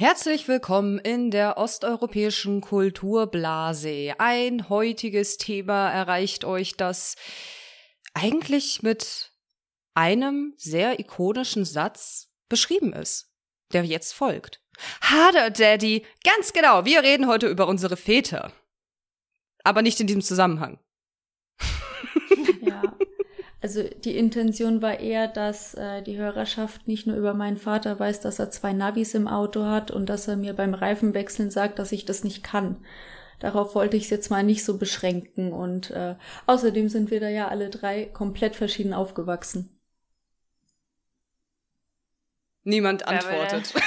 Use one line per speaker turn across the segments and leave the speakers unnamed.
Herzlich willkommen in der osteuropäischen Kulturblase. Ein heutiges Thema erreicht euch, das eigentlich mit einem sehr ikonischen Satz beschrieben ist, der jetzt folgt. Harder Daddy, ganz genau, wir reden heute über unsere Väter. Aber nicht in diesem Zusammenhang.
Also die Intention war eher, dass äh, die Hörerschaft nicht nur über meinen Vater weiß, dass er zwei Navis im Auto hat und dass er mir beim Reifenwechseln sagt, dass ich das nicht kann. Darauf wollte ich es jetzt mal nicht so beschränken und äh, außerdem sind wir da ja alle drei komplett verschieden aufgewachsen.
Niemand antwortet.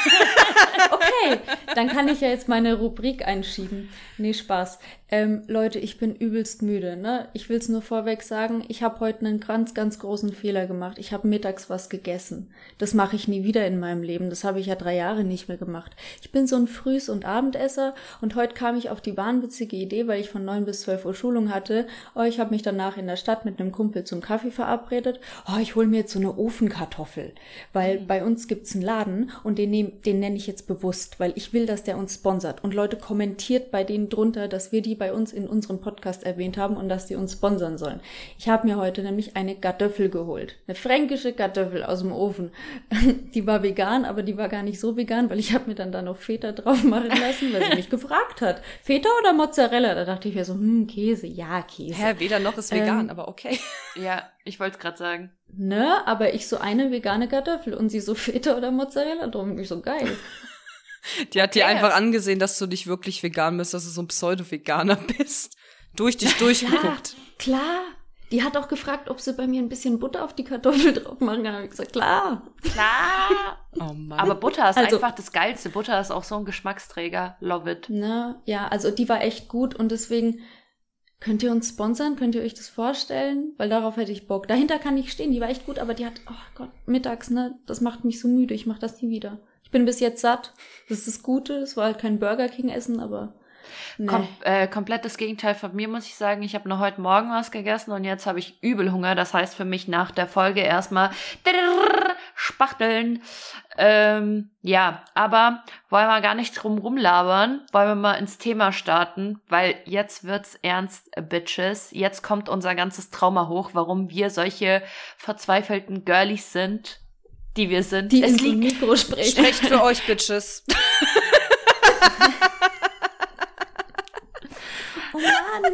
Okay, dann kann ich ja jetzt meine Rubrik einschieben. Nee, Spaß. Ähm, Leute, ich bin übelst müde, ne? Ich will's nur vorweg sagen, ich habe heute einen ganz, ganz großen Fehler gemacht. Ich habe mittags was gegessen. Das mache ich nie wieder in meinem Leben. Das habe ich ja drei Jahre nicht mehr gemacht. Ich bin so ein Frühs- und Abendesser und heute kam ich auf die wahnwitzige Idee, weil ich von neun bis zwölf Uhr Schulung hatte. Oh, ich habe mich danach in der Stadt mit einem Kumpel zum Kaffee verabredet. Oh, ich hol mir jetzt so eine Ofenkartoffel, weil bei uns gibt's einen Laden und den, nehm, den nenne ich jetzt bewusst, weil ich will, dass der uns sponsert. Und Leute kommentiert bei denen drunter, dass wir die bei uns in unserem Podcast erwähnt haben und dass die uns sponsern sollen. Ich habe mir heute nämlich eine Kartoffel geholt. Eine fränkische Kartoffel aus dem Ofen. Die war vegan, aber die war gar nicht so vegan, weil ich habe mir dann da noch Feta drauf machen lassen, weil sie mich gefragt hat. Feta oder Mozzarella? Da dachte ich mir so, hm, Käse. Ja, Käse.
Hä, weder noch ist vegan,
Ähm,
aber okay.
Ja, ich wollte es gerade sagen.
Ne, aber ich so eine vegane Kartoffel und sie so Feta oder Mozzarella drum. Ich so geil.
Die hat dir
Okay.
einfach angesehen, dass du nicht wirklich vegan bist, dass du so ein Pseudo-Veganer bist. Durch dich durchgeguckt.
Klar. Die hat auch gefragt, ob sie bei mir ein bisschen Butter auf die Kartoffel drauf machen kann. Hab ich gesagt, klar.
Klar.
Oh Mann.
Aber Butter ist
Also-
einfach das Geilste. Butter ist auch so ein Geschmacksträger. Love it.
Ne, ja, also die war echt gut und deswegen könnt ihr uns sponsern? Könnt ihr euch das vorstellen? Weil darauf hätte ich Bock. Dahinter kann ich stehen. Die war echt gut, aber die hat, oh Gott, mittags, ne, das macht mich so müde. Ich mach das nie wieder. Ich bin bis jetzt satt. Das ist das Gute. Es war halt kein Burger King Essen, aber ne.
Kom äh, komplettes Gegenteil von mir, muss ich sagen. Ich habe noch heute Morgen was gegessen und jetzt habe ich übel Hunger. Das heißt für mich nach der Folge erstmal Spachteln. Ähm, ja, aber wollen wir gar nicht drum rumlabern. Wollen wir mal ins Thema starten, weil jetzt wird's ernst, Bitches. Jetzt kommt unser ganzes Trauma hoch, warum wir solche verzweifelten Girlies sind, die wir sind.
die
es liegt
Mikro sprechen.
Sprecht für euch, Bitches.
Oh Mann,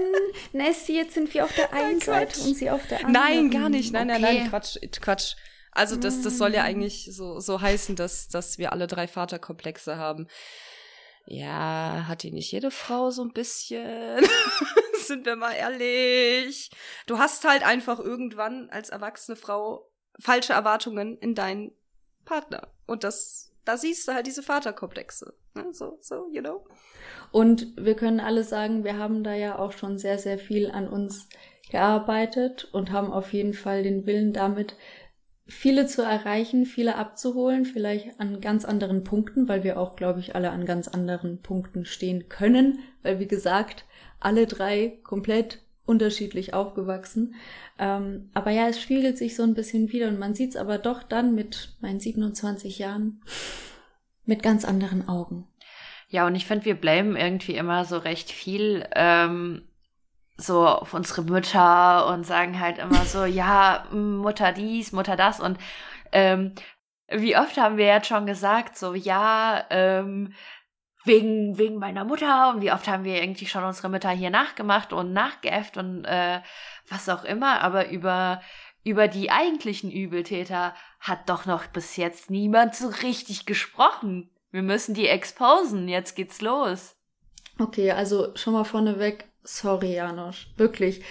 Nessie, jetzt sind wir auf der einen
Quatsch.
Seite und sie auf der anderen.
Nein, gar nicht. Nein, nein,
Okay.
nein, Quatsch, Quatsch. Also das, das soll ja eigentlich so, so heißen, dass, dass wir alle drei Vaterkomplexe haben. Ja, hat die nicht jede Frau so ein bisschen? Sind wir mal ehrlich. Du hast halt einfach irgendwann als erwachsene Frau falsche Erwartungen in deinen Partner. Und das, da siehst du halt diese Vaterkomplexe. Ne? So, so, you know?
Und wir können alle sagen, wir haben da ja auch schon sehr, sehr viel an uns gearbeitet und haben auf jeden Fall den Willen damit, viele zu erreichen, viele abzuholen, vielleicht an ganz anderen Punkten, weil wir auch, glaube ich, alle an ganz anderen Punkten stehen können, weil, wie gesagt, alle drei komplett unterschiedlich aufgewachsen. Ähm, aber ja, es spiegelt sich so ein bisschen wieder und man sieht es aber doch dann mit meinen 27 Jahren mit ganz anderen Augen.
Ja, und ich finde, wir blamen irgendwie immer so recht viel ähm, so auf unsere Mütter und sagen halt immer so, ja, Mutter dies, Mutter das und ähm, wie oft haben wir jetzt schon gesagt, so, ja, ähm, wegen, wegen meiner Mutter und wie oft haben wir irgendwie schon unsere Mütter hier nachgemacht und nachgeäfft und äh, was auch immer, aber über, über die eigentlichen Übeltäter hat doch noch bis jetzt niemand so richtig gesprochen. Wir müssen die exposen, jetzt geht's los.
Okay, also schon mal vorneweg, sorry, Janosch, wirklich.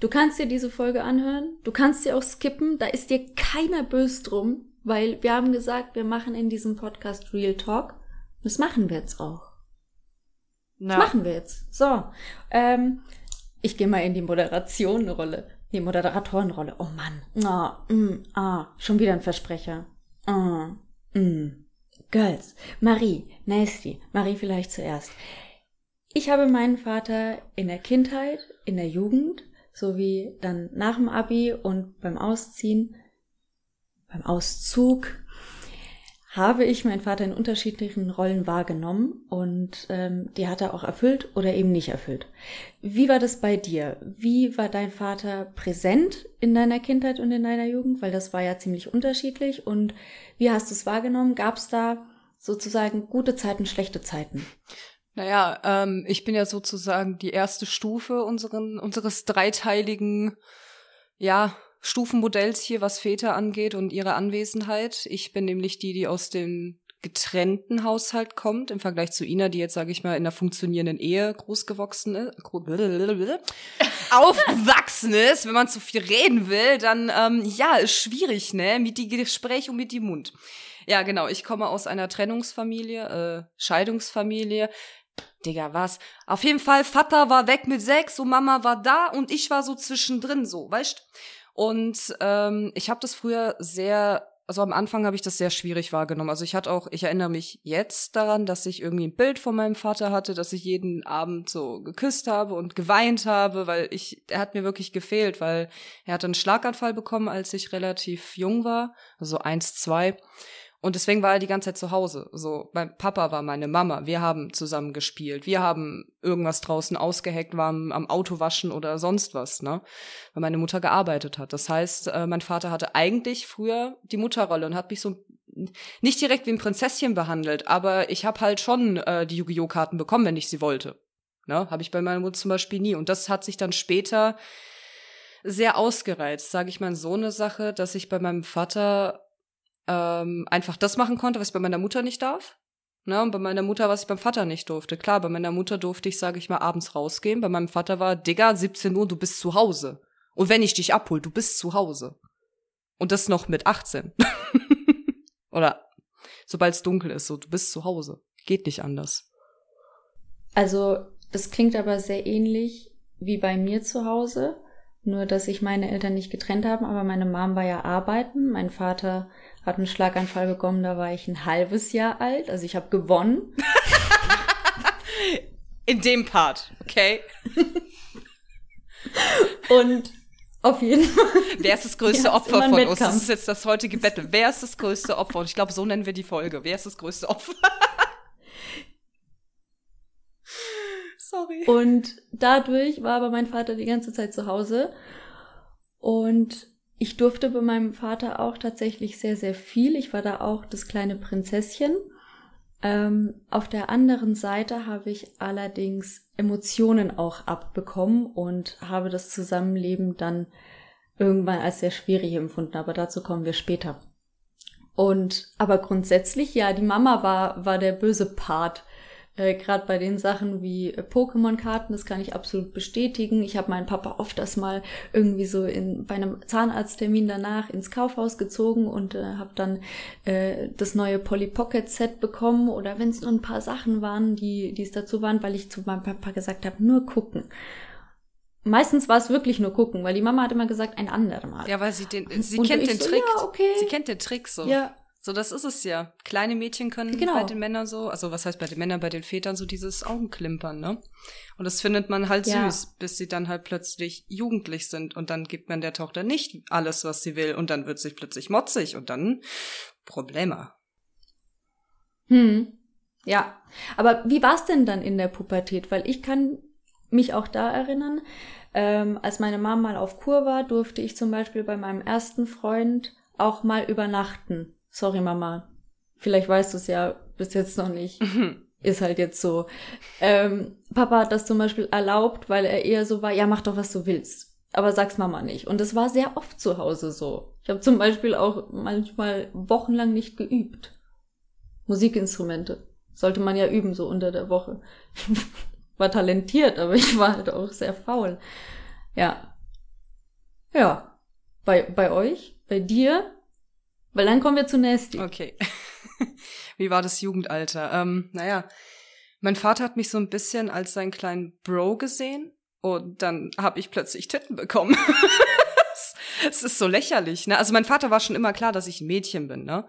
Du kannst dir diese Folge anhören, du kannst sie auch skippen, da ist dir keiner böse drum, weil wir haben gesagt, wir machen in diesem Podcast Real Talk. Das machen wir jetzt auch. Das
Ja.
machen wir jetzt. So, ähm, ich gehe mal in die Moderationenrolle, die Moderatorenrolle. Oh Mann, ah, mm, ah, schon wieder ein Versprecher. Ah, mm. Girls, Marie, Nasty, Marie vielleicht zuerst. Ich habe meinen Vater in der Kindheit, in der Jugend, sowie dann nach dem Abi und beim Ausziehen, beim Auszug, habe ich meinen Vater in unterschiedlichen Rollen wahrgenommen und ähm, die hat er auch erfüllt oder eben nicht erfüllt. Wie war das bei dir? Wie war dein Vater präsent in deiner Kindheit und in deiner Jugend? Weil das war ja ziemlich unterschiedlich. Und wie hast du es wahrgenommen? Gab es da sozusagen gute Zeiten, schlechte Zeiten?
Naja, ähm, ich bin ja sozusagen die erste Stufe unseren, unseres dreiteiligen, ja, Stufenmodells hier, was Väter angeht und ihre Anwesenheit. Ich bin nämlich die, die aus dem getrennten Haushalt kommt, im Vergleich zu Ina, die jetzt, sage ich mal, in einer funktionierenden Ehe großgewachsen ist, aufgewachsen ist. Wenn man zu viel reden will, dann, ähm, ja, ist schwierig, ne, mit die Gespräche und mit die Mund. Ja, genau, ich komme aus einer Trennungsfamilie, äh, Scheidungsfamilie. Digga, was? Auf jeden Fall, Vater war weg mit sechs und Mama war da und ich war so zwischendrin so, weißt? Und ähm, ich habe das früher sehr, also am Anfang habe ich das sehr schwierig wahrgenommen. Also ich hatte auch, ich erinnere mich jetzt daran, dass ich irgendwie ein Bild von meinem Vater hatte, dass ich jeden Abend so geküsst habe und geweint habe, weil ich, er hat mir wirklich gefehlt, weil er hatte einen Schlaganfall bekommen, als ich relativ jung war, also eins, zwei. Und deswegen war er die ganze Zeit zu Hause. So, mein Papa war meine Mama. Wir haben zusammen gespielt. Wir haben irgendwas draußen ausgeheckt, waren am Auto waschen oder sonst was, ne? Weil meine Mutter gearbeitet hat. Das heißt, äh, mein Vater hatte eigentlich früher die Mutterrolle und hat mich so nicht direkt wie ein Prinzesschen behandelt, aber ich habe halt schon äh, die Yu-Gi-Oh! Karten bekommen, wenn ich sie wollte. Ne? Habe ich bei meiner Mutter zum Beispiel nie. Und das hat sich dann später sehr ausgereizt, sage ich mal, so eine Sache, dass ich bei meinem Vater ähm, einfach das machen konnte, was ich bei meiner Mutter nicht darf. Ne, und bei meiner Mutter, was ich beim Vater nicht durfte. Klar, bei meiner Mutter durfte ich, sage ich mal, abends rausgehen. Bei meinem Vater war, Digga, 17 Uhr, du bist zu Hause. Und wenn ich dich abhol, du bist zu Hause. Und das noch mit 18. Oder sobald es dunkel ist, so, du bist zu Hause. Geht nicht anders.
Also, das klingt aber sehr ähnlich wie bei mir zu Hause. Nur, dass sich meine Eltern nicht getrennt haben, aber meine Mom war ja arbeiten. Mein Vater hat einen Schlaganfall bekommen, da war ich ein halbes Jahr alt. Also ich habe gewonnen.
In dem Part, okay.
Und auf jeden Fall.
Wer ist das größte ja, Opfer von uns? Das ist jetzt das heutige Battle. Wer ist das größte Opfer? Und ich glaube, so nennen wir die Folge. Wer ist das größte Opfer?
Sorry. Und dadurch war aber mein Vater die ganze Zeit zu Hause. Und ich durfte bei meinem Vater auch tatsächlich sehr, sehr viel. Ich war da auch das kleine Prinzesschen. Ähm, auf der anderen Seite habe ich allerdings Emotionen auch abbekommen und habe das Zusammenleben dann irgendwann als sehr schwierig empfunden, aber dazu kommen wir später. Und aber grundsätzlich, ja, die Mama war, war der böse Part äh, Gerade bei den Sachen wie äh, Pokémon-Karten, das kann ich absolut bestätigen. Ich habe meinen Papa oft das mal irgendwie so in, bei einem Zahnarzttermin danach ins Kaufhaus gezogen und äh, habe dann äh, das neue Polly Pocket Set bekommen oder wenn es nur ein paar Sachen waren, die, die es dazu waren, weil ich zu meinem Papa gesagt habe, nur gucken. Meistens war es wirklich nur gucken, weil die Mama hat immer gesagt, ein andermal.
Ja, weil sie den, sie und kennt den so, Trick. Ja, okay. Sie kennt den Trick so. Ja, so, das ist es ja. Kleine Mädchen können genau. bei den Männern so, also was heißt bei den Männern, bei den Vätern so dieses Augenklimpern, ne? Und das findet man halt ja. süß, bis sie dann halt plötzlich jugendlich sind und dann gibt man der Tochter nicht alles, was sie will und dann wird sie plötzlich motzig und dann Probleme.
Hm. Ja. Aber wie war's denn dann in der Pubertät? Weil ich kann mich auch da erinnern, ähm, als meine Mama mal auf Kur war, durfte ich zum Beispiel bei meinem ersten Freund auch mal übernachten. Sorry, Mama. Vielleicht weißt du es ja bis jetzt noch nicht. Ist halt jetzt so. Ähm, Papa hat das zum Beispiel erlaubt, weil er eher so war, ja, mach doch, was du willst. Aber sag's Mama nicht. Und es war sehr oft zu Hause so. Ich habe zum Beispiel auch manchmal wochenlang nicht geübt. Musikinstrumente. Sollte man ja üben, so unter der Woche. war talentiert, aber ich war halt auch sehr faul. Ja. Ja. Bei, bei euch? Bei dir? Weil dann kommen wir zu Nasty.
Okay. Wie war das Jugendalter? Ähm, naja, mein Vater hat mich so ein bisschen als seinen kleinen Bro gesehen und dann habe ich plötzlich Titten bekommen. Es ist so lächerlich, ne? Also mein Vater war schon immer klar, dass ich ein Mädchen bin, ne?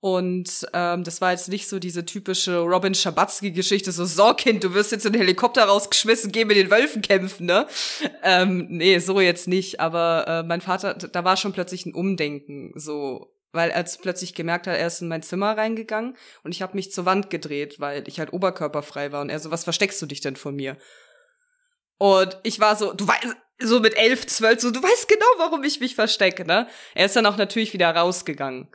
Und ähm, das war jetzt nicht so diese typische Robin Schabatzky-Geschichte, so, so Kind, du wirst jetzt in den Helikopter rausgeschmissen, geh mit den Wölfen kämpfen, ne? Ähm, nee, so jetzt nicht. Aber äh, mein Vater, da war schon plötzlich ein Umdenken, so weil er plötzlich gemerkt hat, er ist in mein Zimmer reingegangen und ich habe mich zur Wand gedreht, weil ich halt oberkörperfrei war und er so, was versteckst du dich denn von mir? Und ich war so, du weißt, so mit elf, zwölf, so, du weißt genau, warum ich mich verstecke, ne? Er ist dann auch natürlich wieder rausgegangen.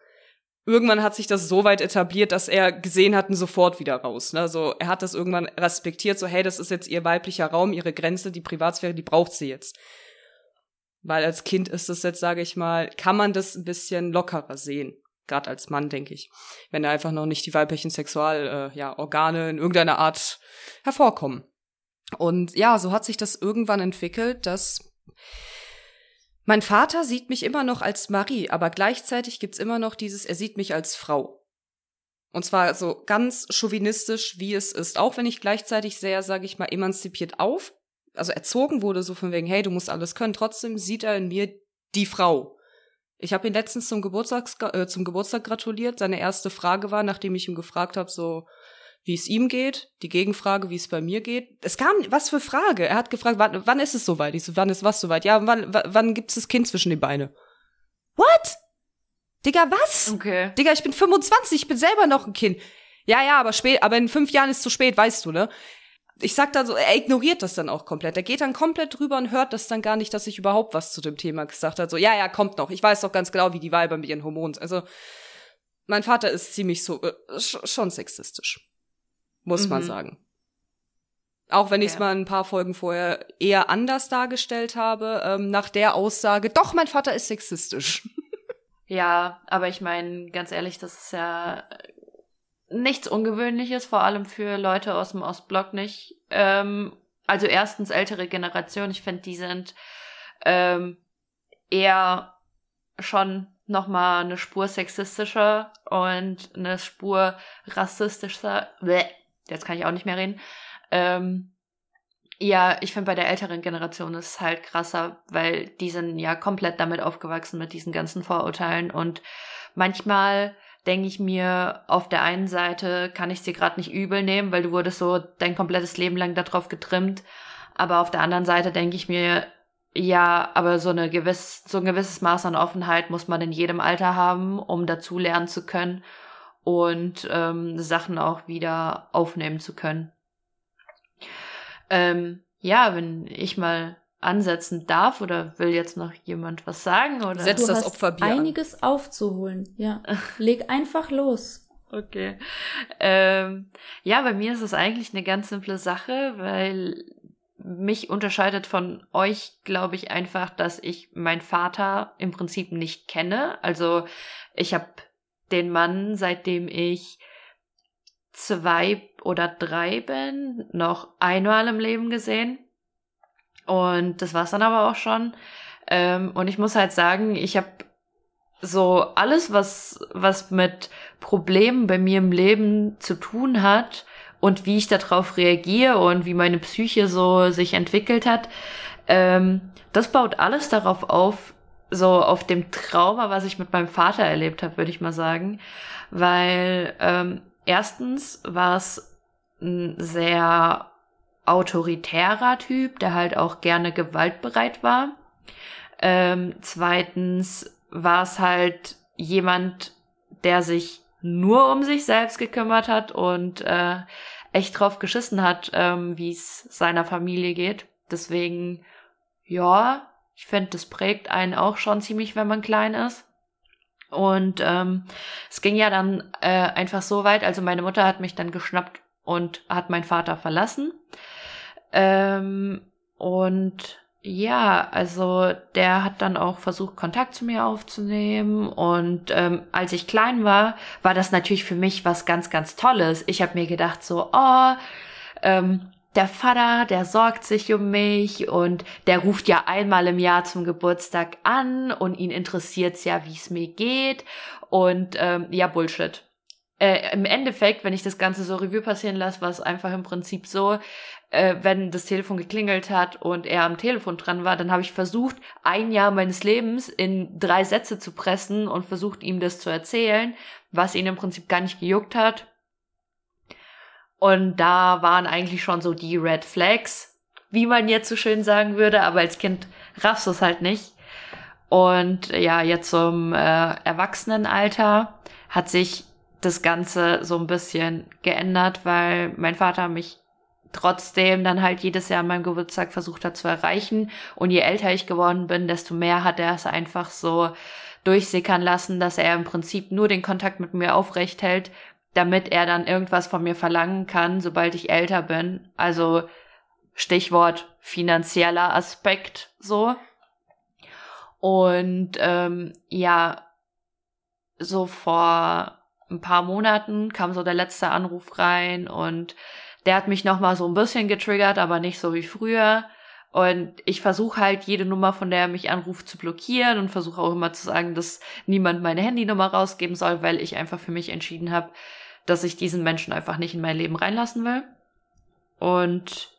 Irgendwann hat sich das so weit etabliert, dass er gesehen hat und sofort wieder raus. Ne? So, er hat das irgendwann respektiert, so, hey, das ist jetzt ihr weiblicher Raum, ihre Grenze, die Privatsphäre, die braucht sie jetzt. Weil als Kind ist es jetzt, sage ich mal, kann man das ein bisschen lockerer sehen. Gerade als Mann, denke ich. Wenn da einfach noch nicht die weiblichen Sexual, äh, ja, Organe in irgendeiner Art hervorkommen. Und ja, so hat sich das irgendwann entwickelt, dass mein Vater sieht mich immer noch als Marie, aber gleichzeitig gibt's immer noch dieses, er sieht mich als Frau. Und zwar so ganz chauvinistisch, wie es ist. Auch wenn ich gleichzeitig sehr, sage ich mal, emanzipiert auf, also erzogen wurde, so von wegen, hey, du musst alles können, trotzdem sieht er in mir die Frau. Ich habe ihn letztens zum Geburtstag, äh, zum Geburtstag gratuliert. Seine erste Frage war, nachdem ich ihn gefragt habe, so, wie es ihm geht, die Gegenfrage, wie es bei mir geht. Es kam, was für Frage? Er hat gefragt, wann, wann ist es soweit? Ich so, wann ist was soweit? Ja, wann, wann gibt es das Kind zwischen die Beine? What? Digga, was?
Okay.
Digga, ich bin 25, ich bin selber noch ein Kind. Ja, ja, aber spät, aber in fünf Jahren ist zu spät, weißt du, ne? Ich sag dann so, er ignoriert das dann auch komplett. Er geht dann komplett drüber und hört das dann gar nicht, dass ich überhaupt was zu dem Thema gesagt habe. So, ja, ja, kommt noch. Ich weiß doch ganz genau, wie die Weiber mit ihren Hormonen. Also, mein Vater ist ziemlich so, äh, schon sexistisch muss mhm. man sagen. Auch wenn ich es mal ein paar Folgen vorher eher anders dargestellt habe, ähm, nach der Aussage, doch, mein Vater ist sexistisch.
Ja, aber ich meine, ganz ehrlich, das ist ja nichts Ungewöhnliches, vor allem für Leute aus dem Ostblock nicht. Ähm, also erstens ältere Generation, ich finde, die sind ähm, eher schon noch mal eine Spur sexistischer und eine Spur rassistischer. Bleh, jetzt kann ich auch nicht mehr reden. Ähm, ja, ich finde bei der älteren Generation ist es halt krasser, weil die sind ja komplett damit aufgewachsen mit diesen ganzen Vorurteilen und manchmal denke ich mir, auf der einen Seite kann ich sie gerade nicht übel nehmen, weil du wurdest so dein komplettes Leben lang darauf getrimmt, aber auf der anderen Seite denke ich mir, ja, aber so eine gewiss, so ein gewisses Maß an Offenheit muss man in jedem Alter haben, um dazu lernen zu können und ähm, Sachen auch wieder aufnehmen zu können. Ähm, ja, wenn ich mal ansetzen darf oder will jetzt noch jemand was sagen oder
setzt das Opferbier einiges an. aufzuholen. Ja, leg einfach los.
Okay. Ähm, ja, bei mir ist es eigentlich eine ganz simple Sache, weil mich unterscheidet von euch, glaube ich, einfach, dass ich meinen Vater im Prinzip nicht kenne. Also ich habe den Mann, seitdem ich zwei oder drei bin, noch einmal im Leben gesehen. Und das war's dann aber auch schon. Ähm, und ich muss halt sagen, ich habe so alles, was, was mit Problemen bei mir im Leben zu tun hat und wie ich darauf reagiere und wie meine Psyche so sich entwickelt hat, ähm, das baut alles darauf auf, so auf dem Trauma, was ich mit meinem Vater erlebt habe, würde ich mal sagen. Weil ähm, erstens war es ein sehr autoritärer Typ, der halt auch gerne gewaltbereit war. Ähm, zweitens war es halt jemand, der sich nur um sich selbst gekümmert hat und äh, echt drauf geschissen hat, ähm, wie es seiner Familie geht. Deswegen, ja, ich finde, das prägt einen auch schon ziemlich, wenn man klein ist. Und ähm, es ging ja dann äh, einfach so weit, also meine Mutter hat mich dann geschnappt und hat meinen Vater verlassen. Ähm, und ja, also der hat dann auch versucht, Kontakt zu mir aufzunehmen. Und ähm, als ich klein war, war das natürlich für mich was ganz, ganz Tolles. Ich habe mir gedacht, so, oh, ähm, der Vater, der sorgt sich um mich und der ruft ja einmal im Jahr zum Geburtstag an und ihn interessiert's ja, wie es mir geht. Und ähm, ja, Bullshit. Äh, Im Endeffekt, wenn ich das Ganze so Revue passieren lasse, war es einfach im Prinzip so, äh, wenn das Telefon geklingelt hat und er am Telefon dran war, dann habe ich versucht, ein Jahr meines Lebens in drei Sätze zu pressen und versucht, ihm das zu erzählen, was ihn im Prinzip gar nicht gejuckt hat und da waren eigentlich schon so die Red Flags, wie man jetzt so schön sagen würde, aber als Kind raffst du es halt nicht. Und ja, jetzt zum äh, Erwachsenenalter hat sich das Ganze so ein bisschen geändert, weil mein Vater mich trotzdem dann halt jedes Jahr an meinem Geburtstag versucht hat zu erreichen. Und je älter ich geworden bin, desto mehr hat er es einfach so durchsickern lassen, dass er im Prinzip nur den Kontakt mit mir aufrecht hält, damit er dann irgendwas von mir verlangen kann, sobald ich älter bin. Also Stichwort finanzieller Aspekt so. Und ähm, ja, so vor ein paar Monaten kam so der letzte Anruf rein und der hat mich nochmal so ein bisschen getriggert, aber nicht so wie früher. Und ich versuche halt jede Nummer, von der er mich anruft, zu blockieren und versuche auch immer zu sagen, dass niemand meine Handynummer rausgeben soll, weil ich einfach für mich entschieden habe, dass ich diesen Menschen einfach nicht in mein Leben reinlassen will. Und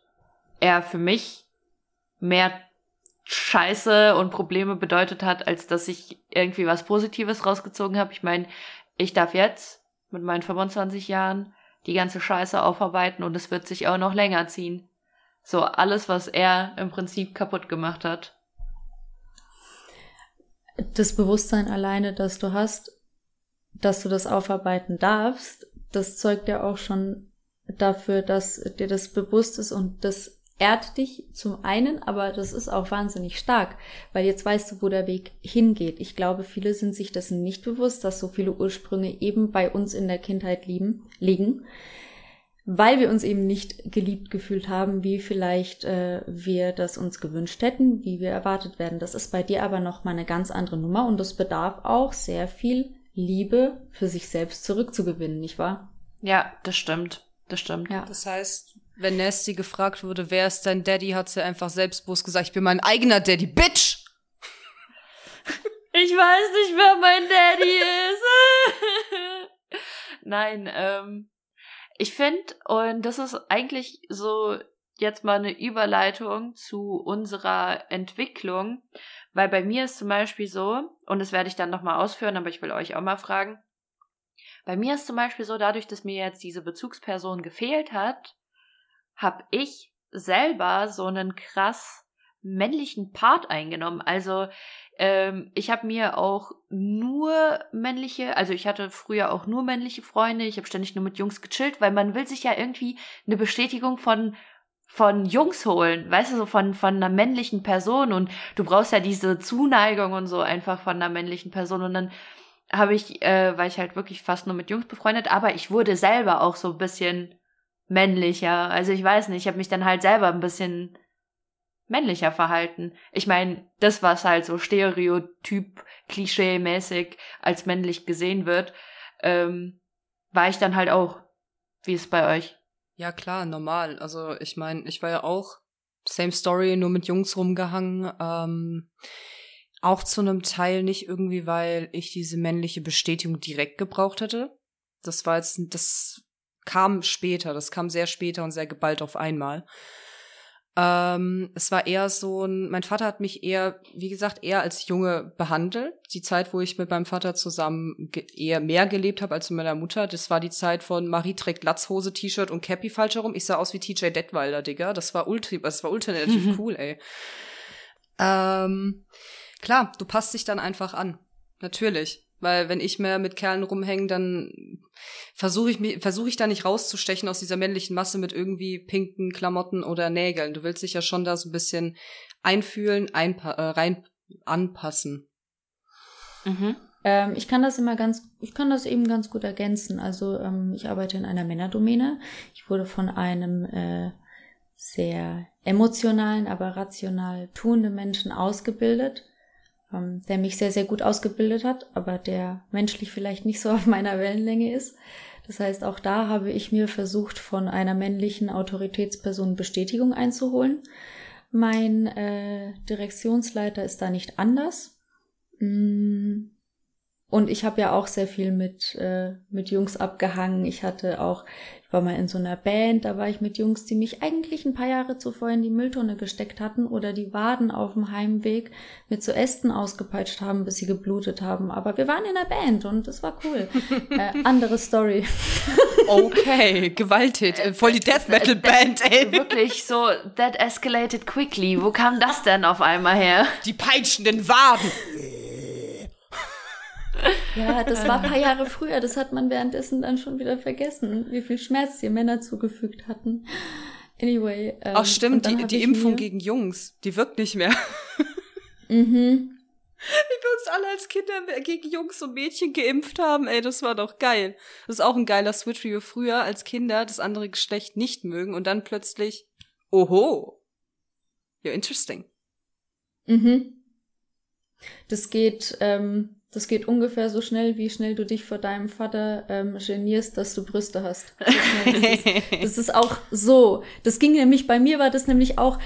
er für mich mehr Scheiße und Probleme bedeutet hat, als dass ich irgendwie was Positives rausgezogen habe. Ich meine, ich darf jetzt mit meinen 25 Jahren die ganze Scheiße aufarbeiten und es wird sich auch noch länger ziehen. So alles, was er im Prinzip kaputt gemacht hat.
Das Bewusstsein alleine, das du hast, dass du das aufarbeiten darfst, das zeugt ja auch schon dafür, dass dir das bewusst ist und das ehrt dich zum einen, aber das ist auch wahnsinnig stark, weil jetzt weißt du, wo der Weg hingeht. Ich glaube, viele sind sich dessen nicht bewusst, dass so viele Ursprünge eben bei uns in der Kindheit lieben, liegen, weil wir uns eben nicht geliebt gefühlt haben, wie vielleicht äh, wir das uns gewünscht hätten, wie wir erwartet werden. Das ist bei dir aber noch mal eine ganz andere Nummer und es bedarf auch sehr viel Liebe für sich selbst zurückzugewinnen, nicht wahr?
Ja, das stimmt. Das stimmt.
Ja. Das heißt, wenn Nasty gefragt wurde, wer ist dein Daddy, hat sie einfach selbstbewusst gesagt, ich bin mein eigener Daddy, Bitch!
Ich weiß nicht, wer mein Daddy ist. Nein, ähm, ich finde, und das ist eigentlich so jetzt mal eine Überleitung zu unserer Entwicklung, weil bei mir ist zum Beispiel so, und das werde ich dann nochmal ausführen, aber ich will euch auch mal fragen, bei mir ist zum Beispiel so, dadurch, dass mir jetzt diese Bezugsperson gefehlt hat, habe ich selber so einen krass männlichen Part eingenommen. Also ähm, ich habe mir auch nur männliche, also ich hatte früher auch nur männliche Freunde, ich habe ständig nur mit Jungs gechillt, weil man will sich ja irgendwie eine Bestätigung von von Jungs holen, weißt du, so von, von einer männlichen Person. Und du brauchst ja diese Zuneigung und so einfach von einer männlichen Person. Und dann habe ich, äh, war ich halt wirklich fast nur mit Jungs befreundet, aber ich wurde selber auch so ein bisschen männlicher. Also ich weiß nicht, ich habe mich dann halt selber ein bisschen männlicher verhalten. Ich meine, das, was halt so stereotyp, klischee-mäßig als männlich gesehen wird, ähm, war ich dann halt auch. Wie ist es bei euch?
Ja, klar, normal. Also ich meine, ich war ja auch same story, nur mit Jungs rumgehangen. Ähm, auch zu einem Teil nicht irgendwie, weil ich diese männliche Bestätigung direkt gebraucht hätte. Das war jetzt, das kam später, das kam sehr später und sehr geballt auf einmal. Ähm, es war eher so ein, mein Vater hat mich eher, wie gesagt, eher als Junge behandelt. Die Zeit, wo ich mit meinem Vater zusammen eher mehr gelebt habe als mit meiner Mutter, das war die Zeit von Marie trägt Latzhose, T-Shirt und Cappy falsch herum. Ich sah aus wie TJ Detweiler, Digga. Das war ultra, das war ultimativ mhm. cool, ey. Ähm, klar, du passt dich dann einfach an. Natürlich. Weil wenn ich mehr mit Kerlen rumhänge, dann versuche ich versuche ich da nicht rauszustechen aus dieser männlichen Masse mit irgendwie pinken Klamotten oder Nägeln. Du willst dich ja schon da so ein bisschen einfühlen, einpa äh, rein anpassen.
Mhm. Ähm, ich kann das immer ganz, ich kann das eben ganz gut ergänzen. Also ähm, ich arbeite in einer Männerdomäne. Ich wurde von einem äh, sehr emotionalen, aber rational tuenden Menschen ausgebildet ähm, der mich sehr, sehr gut ausgebildet hat, aber der menschlich vielleicht nicht so auf meiner Wellenlänge ist. Das heißt, auch da habe ich mir versucht, von einer männlichen Autoritätsperson Bestätigung einzuholen. Mein äh, Direktionsleiter ist da nicht anders. Mm. Und ich habe ja auch sehr viel mit, äh, mit Jungs abgehangen. Ich hatte auch war mal in so einer Band, da war ich mit Jungs, die mich eigentlich ein paar Jahre zuvor in die Mülltonne gesteckt hatten oder die Waden auf dem Heimweg mit so Ästen ausgepeitscht haben, bis sie geblutet haben. Aber wir waren in der Band und das war cool. äh, andere Story.
okay, gewaltig. Äh, voll die Death Metal Band, ey.
Wirklich so, that escalated quickly. Wo kam das denn auf einmal her?
Die peitschenden Waden.
Ja, das war ein paar Jahre früher. Das hat man währenddessen dann schon wieder vergessen, wie viel Schmerz die Männer zugefügt hatten. Anyway.
Ähm, Ach stimmt, die, die Impfung gegen Jungs, die wirkt nicht mehr.
mhm.
Wie wir uns alle als Kinder gegen Jungs und Mädchen geimpft haben, ey, das war doch geil. Das ist auch ein geiler Switch, wie wir früher als Kinder das andere Geschlecht nicht mögen und dann plötzlich, oho, you're interesting.
Mhm. Das geht, ähm, das geht ungefähr so schnell, wie schnell du dich vor deinem Vater ähm, genierst, dass du Brüste hast. Das ist, das ist auch so. Das ging nämlich, bei mir war das nämlich auch,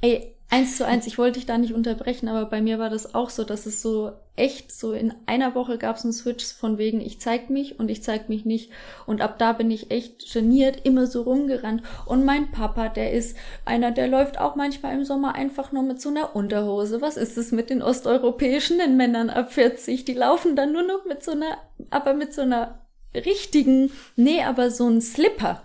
ey, eins zu eins, ich wollte dich da nicht unterbrechen, aber bei mir war das auch so, dass es so echt so in einer Woche gab es einen Switch von wegen, ich zeig mich und ich zeig mich nicht. Und ab da bin ich echt geniert, immer so rumgerannt. Und mein Papa, der ist einer, der läuft auch manchmal im Sommer einfach nur mit so einer Unterhose. Was ist es mit den osteuropäischen Männern ab 40? Die laufen dann nur noch mit so einer, aber mit so einer richtigen, nee, aber so ein Slipper.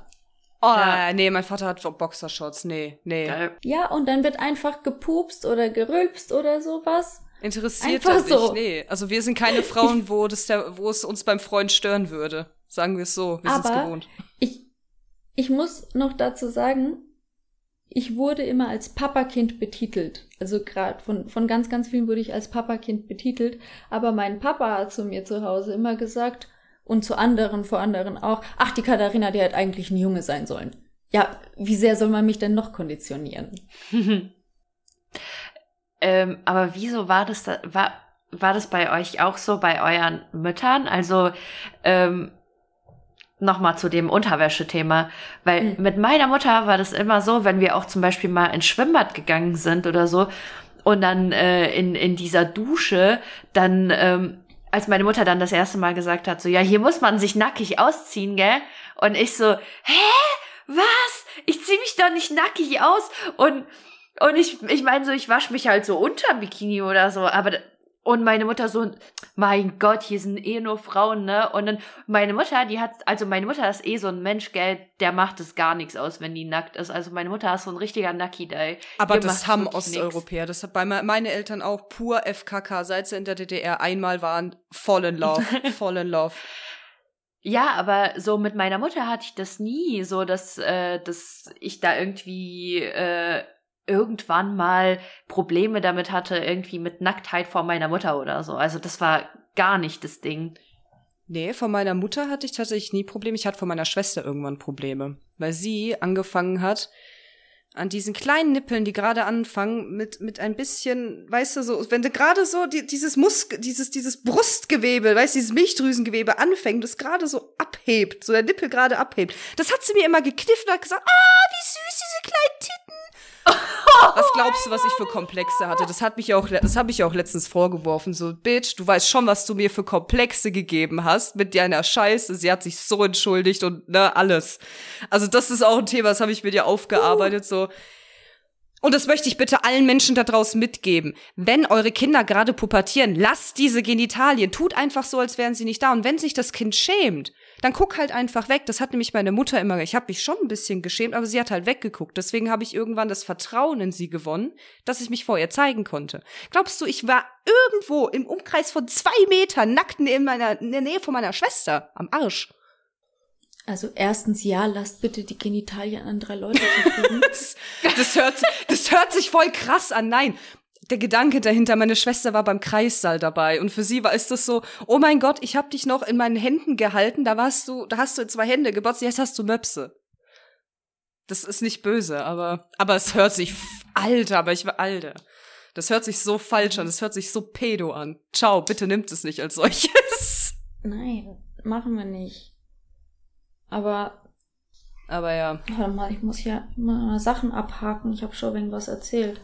Oh, ja. nee, mein Vater hat Boxershorts. Nee, nee.
Ja, und dann wird einfach gepupst oder gerülpst oder sowas.
Interessiert einfach mich, so. nee. Also wir sind keine Frauen, wo, das der, wo es uns beim Freund stören würde. Sagen wir es so, wir sind es gewohnt.
Ich, ich muss noch dazu sagen, ich wurde immer als Papakind betitelt. Also gerade von, von ganz, ganz vielen wurde ich als Papakind betitelt. Aber mein Papa hat zu mir zu Hause immer gesagt, und zu anderen, vor anderen auch, ach, die Katharina, die hätte eigentlich ein Junge sein sollen. Ja, wie sehr soll man mich denn noch konditionieren?
ähm, aber wieso war das da, war, war das bei euch auch so, bei euren Müttern? Also, ähm, nochmal zu dem Unterwäschethema, weil mhm. mit meiner Mutter war das immer so, wenn wir auch zum Beispiel mal ins Schwimmbad gegangen sind oder so und dann äh, in, in dieser Dusche, dann ähm, als meine Mutter dann das erste Mal gesagt hat, so, ja, hier muss man sich nackig ausziehen, gell? Und ich so, hä? Was? Ich zieh mich doch nicht nackig aus. Und, und ich, ich meine so, ich wasche mich halt so unter Bikini oder so, aber und meine Mutter so, mein Gott, hier sind eh nur Frauen, ne? Und dann meine Mutter, die hat, also meine Mutter ist eh so ein Mensch, gell, der macht es gar nichts aus, wenn die nackt ist. Also meine Mutter ist so ein richtiger Nucky Day.
Aber Ihr das haben Osteuropäer. Nix. Das hat bei meine Eltern auch pur FKK, seit sie in der DDR einmal waren, voll in love, voll in love.
Ja, aber so mit meiner Mutter hatte ich das nie, so dass, äh, dass ich da irgendwie äh, irgendwann mal Probleme damit hatte, irgendwie mit Nacktheit vor meiner Mutter oder so. Also das war gar nicht das Ding.
Nee, von meiner Mutter hatte ich tatsächlich nie Probleme. Ich hatte von meiner Schwester irgendwann Probleme, weil sie angefangen hat, an diesen kleinen Nippeln, die gerade anfangen, mit, mit ein bisschen, weißt du, so, wenn du gerade so die, dieses Musk, dieses, dieses Brustgewebe, weißt du, dieses Milchdrüsengewebe anfängt, das gerade so abhebt, so der Nippel gerade abhebt. Das hat sie mir immer gekniffen und hat gesagt, ah, wie süß, diese kleinen Titten. Was glaubst du, was ich für Komplexe hatte? Das hat mich auch, das habe ich auch letztens vorgeworfen. So, Bitch, du weißt schon, was du mir für Komplexe gegeben hast mit deiner Scheiße. Sie hat sich so entschuldigt und ne, alles. Also das ist auch ein Thema, das habe ich mit dir aufgearbeitet. So, und das möchte ich bitte allen Menschen da draußen mitgeben. Wenn eure Kinder gerade pubertieren, lasst diese Genitalien. Tut einfach so, als wären sie nicht da. Und wenn sich das Kind schämt, dann guck halt einfach weg. Das hat nämlich meine Mutter immer, ich habe mich schon ein bisschen geschämt, aber sie hat halt weggeguckt. Deswegen habe ich irgendwann das Vertrauen in sie gewonnen, dass ich mich vor ihr zeigen konnte. Glaubst du, ich war irgendwo im Umkreis von zwei Metern nackt in, meiner, in der Nähe von meiner Schwester am Arsch?
Also erstens ja, lasst bitte die Genitalien an drei Leute
das, das, hört, das hört sich voll krass an. Nein, der Gedanke dahinter, meine Schwester war beim Kreissaal dabei und für sie war ist das so, oh mein Gott, ich hab dich noch in meinen Händen gehalten, da warst du, da hast du zwei Hände gebotzt, jetzt hast du Möpse. Das ist nicht böse, aber aber es hört sich alter, aber ich war alter. Das hört sich so falsch an, das hört sich so pedo an. Ciao, bitte nimmt es nicht als solches.
Nein, machen wir nicht. Aber.
Aber ja.
Warte mal, ich muss hier mal Sachen abhaken. Ich habe schon irgendwas erzählt.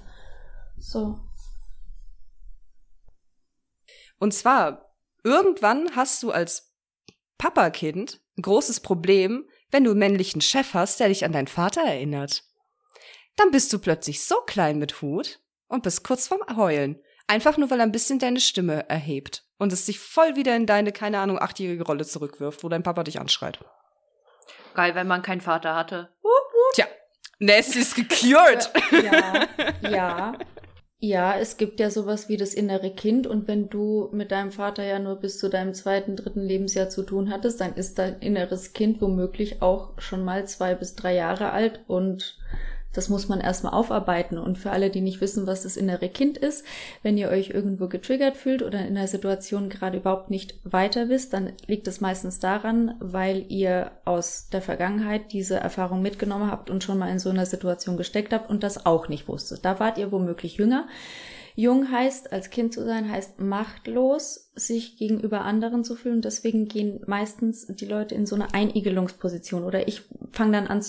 So.
Und zwar, irgendwann hast du als Papakind ein großes Problem, wenn du einen männlichen Chef hast, der dich an deinen Vater erinnert. Dann bist du plötzlich so klein mit Hut und bist kurz vorm Heulen. Einfach nur, weil er ein bisschen deine Stimme erhebt und es sich voll wieder in deine, keine Ahnung, achtjährige Rolle zurückwirft, wo dein Papa dich anschreit.
Geil, wenn man keinen Vater hatte.
Tja, Ness ist gecured.
ja, ja. Ja, es gibt ja sowas wie das innere Kind und wenn du mit deinem Vater ja nur bis zu deinem zweiten, dritten Lebensjahr zu tun hattest, dann ist dein inneres Kind womöglich auch schon mal zwei bis drei Jahre alt und das muss man erstmal aufarbeiten. Und für alle, die nicht wissen, was das innere Kind ist, wenn ihr euch irgendwo getriggert fühlt oder in einer Situation gerade überhaupt nicht weiter wisst, dann liegt es meistens daran, weil ihr aus der Vergangenheit diese Erfahrung mitgenommen habt und schon mal in so einer Situation gesteckt habt und das auch nicht wusstet. Da wart ihr womöglich jünger. Jung heißt, als Kind zu sein, heißt machtlos, sich gegenüber anderen zu fühlen. Deswegen gehen meistens die Leute in so eine Einigelungsposition. Oder ich fange dann an,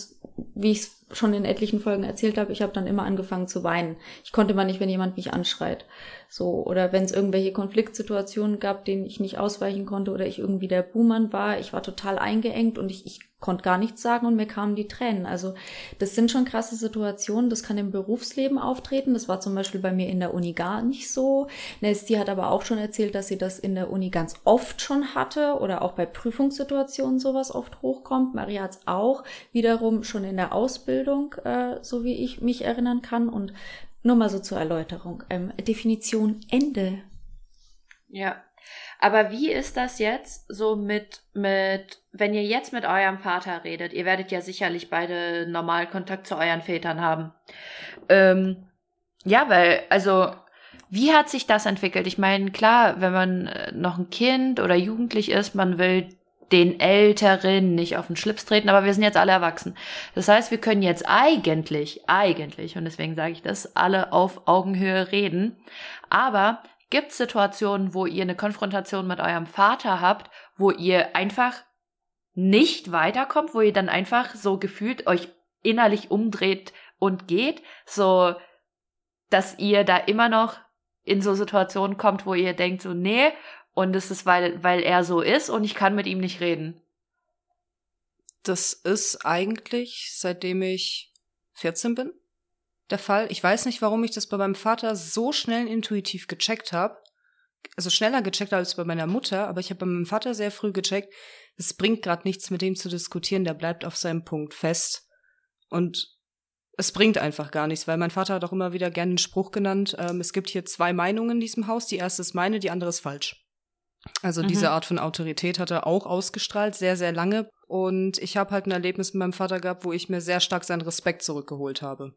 wie ich es schon in etlichen Folgen erzählt habe, ich habe dann immer angefangen zu weinen. Ich konnte mal nicht, wenn jemand mich anschreit. So, oder wenn es irgendwelche Konfliktsituationen gab, denen ich nicht ausweichen konnte oder ich irgendwie der Buhmann war, ich war total eingeengt und ich, ich konnte gar nichts sagen und mir kamen die Tränen. Also das sind schon krasse Situationen, das kann im Berufsleben auftreten. Das war zum Beispiel bei mir in der Uni gar nicht so. Nestie hat aber auch schon erzählt, dass sie das in der Uni ganz oft schon hatte oder auch bei Prüfungssituationen sowas oft hochkommt. Maria hat es auch wiederum schon in der Ausbildung, äh, so wie ich mich erinnern kann. Und nur mal so zur Erläuterung. Ähm, Definition Ende.
Ja. Aber wie ist das jetzt so mit, mit, wenn ihr jetzt mit eurem Vater redet? Ihr werdet ja sicherlich beide normal Kontakt zu euren Vätern haben. Ähm, ja, weil, also, wie hat sich das entwickelt? Ich meine, klar, wenn man äh, noch ein Kind oder jugendlich ist, man will den Älteren nicht auf den Schlips treten, aber wir sind jetzt alle erwachsen. Das heißt, wir können jetzt eigentlich, eigentlich, und deswegen sage ich das, alle auf Augenhöhe reden. Aber gibt es Situationen, wo ihr eine Konfrontation mit eurem Vater habt, wo ihr einfach nicht weiterkommt, wo ihr dann einfach so gefühlt euch innerlich umdreht und geht, so dass ihr da immer noch in so Situationen kommt, wo ihr denkt so, nee, und es ist, weil, weil er so ist und ich kann mit ihm nicht reden.
Das ist eigentlich, seitdem ich 14 bin, der Fall. Ich weiß nicht, warum ich das bei meinem Vater so schnell intuitiv gecheckt habe. Also schneller gecheckt als bei meiner Mutter, aber ich habe bei meinem Vater sehr früh gecheckt, es bringt gerade nichts mit dem zu diskutieren, der bleibt auf seinem Punkt fest. Und es bringt einfach gar nichts, weil mein Vater hat auch immer wieder gerne einen Spruch genannt, ähm, es gibt hier zwei Meinungen in diesem Haus, die erste ist meine, die andere ist falsch. Also mhm. diese Art von Autorität hat er auch ausgestrahlt, sehr, sehr lange. Und ich habe halt ein Erlebnis mit meinem Vater gehabt, wo ich mir sehr stark seinen Respekt zurückgeholt habe.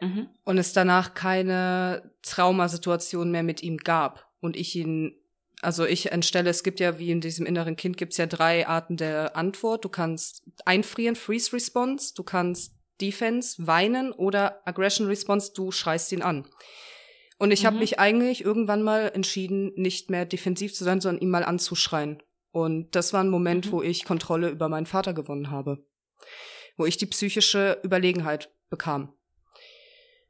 Mhm. Und es danach keine Traumasituation mehr mit ihm gab. Und ich ihn, also ich entstelle, es gibt ja, wie in diesem inneren Kind, gibt's ja drei Arten der Antwort. Du kannst einfrieren, Freeze Response, du kannst Defense, weinen oder Aggression Response, du schreist ihn an. Und ich mhm. habe mich eigentlich irgendwann mal entschieden, nicht mehr defensiv zu sein, sondern ihm mal anzuschreien. Und das war ein Moment, mhm. wo ich Kontrolle über meinen Vater gewonnen habe. Wo ich die psychische Überlegenheit bekam.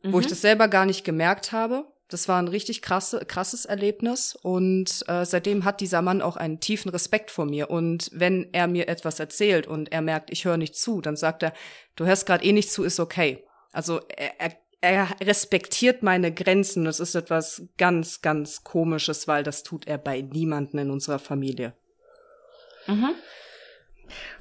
Mhm. Wo ich mhm. das selber gar nicht gemerkt habe. Das war ein richtig krasse, krasses Erlebnis. Und äh, seitdem hat dieser Mann auch einen tiefen Respekt vor mir. Und wenn er mir etwas erzählt und er merkt, ich höre nicht zu, dann sagt er, du hörst gerade eh nicht zu, ist okay. Also er, er er respektiert meine Grenzen. Das ist etwas ganz, ganz Komisches, weil das tut er bei niemanden in unserer Familie.
Mhm.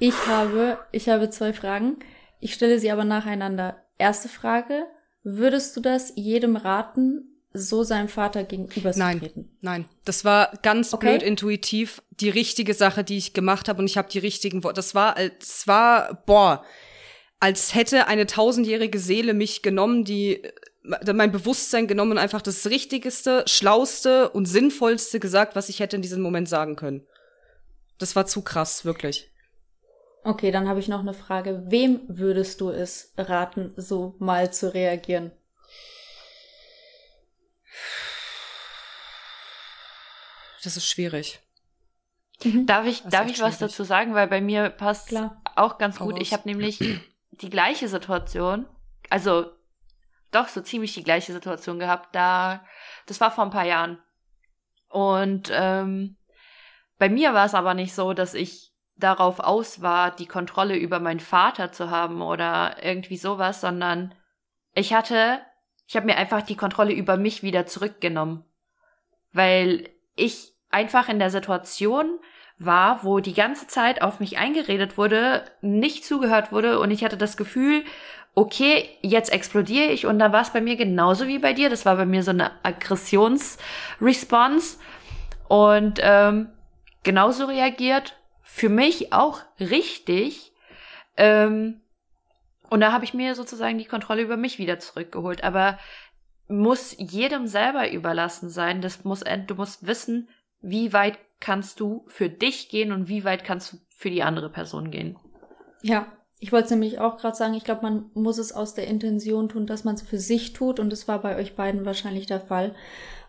Ich habe, ich habe zwei Fragen. Ich stelle sie aber nacheinander. Erste Frage. Würdest du das jedem raten, so seinem Vater gegenüber zu
nein,
treten?
Nein, das war ganz okay. blöd intuitiv die richtige Sache, die ich gemacht habe und ich habe die richtigen Worte. Das war, es war, boah, als hätte eine tausendjährige Seele mich genommen, die äh, mein Bewusstsein genommen und einfach das Richtigste, Schlauste und Sinnvollste gesagt, was ich hätte in diesem Moment sagen können. Das war zu krass, wirklich.
Okay, dann habe ich noch eine Frage. Wem würdest du es raten, so mal zu reagieren?
Das ist schwierig.
Mhm. Darf ich, darf ich was dazu sagen? Weil bei mir passt Klar. auch ganz gut. Ich habe nämlich die gleiche Situation, also doch so ziemlich die gleiche Situation gehabt. Da, das war vor ein paar Jahren. Und ähm, bei mir war es aber nicht so, dass ich darauf aus war, die Kontrolle über meinen Vater zu haben oder irgendwie sowas, sondern ich hatte, ich habe mir einfach die Kontrolle über mich wieder zurückgenommen, weil ich einfach in der Situation war, wo die ganze Zeit auf mich eingeredet wurde, nicht zugehört wurde und ich hatte das Gefühl, okay, jetzt explodiere ich und dann war es bei mir genauso wie bei dir. Das war bei mir so eine Aggressionsresponse und ähm, genauso reagiert. Für mich auch richtig. Ähm, und da habe ich mir sozusagen die Kontrolle über mich wieder zurückgeholt. Aber muss jedem selber überlassen sein. Das muss, du musst wissen, wie weit kannst du für dich gehen und wie weit kannst du für die andere Person gehen.
Ja, ich wollte es nämlich auch gerade sagen, ich glaube, man muss es aus der Intention tun, dass man es für sich tut und das war bei euch beiden wahrscheinlich der Fall,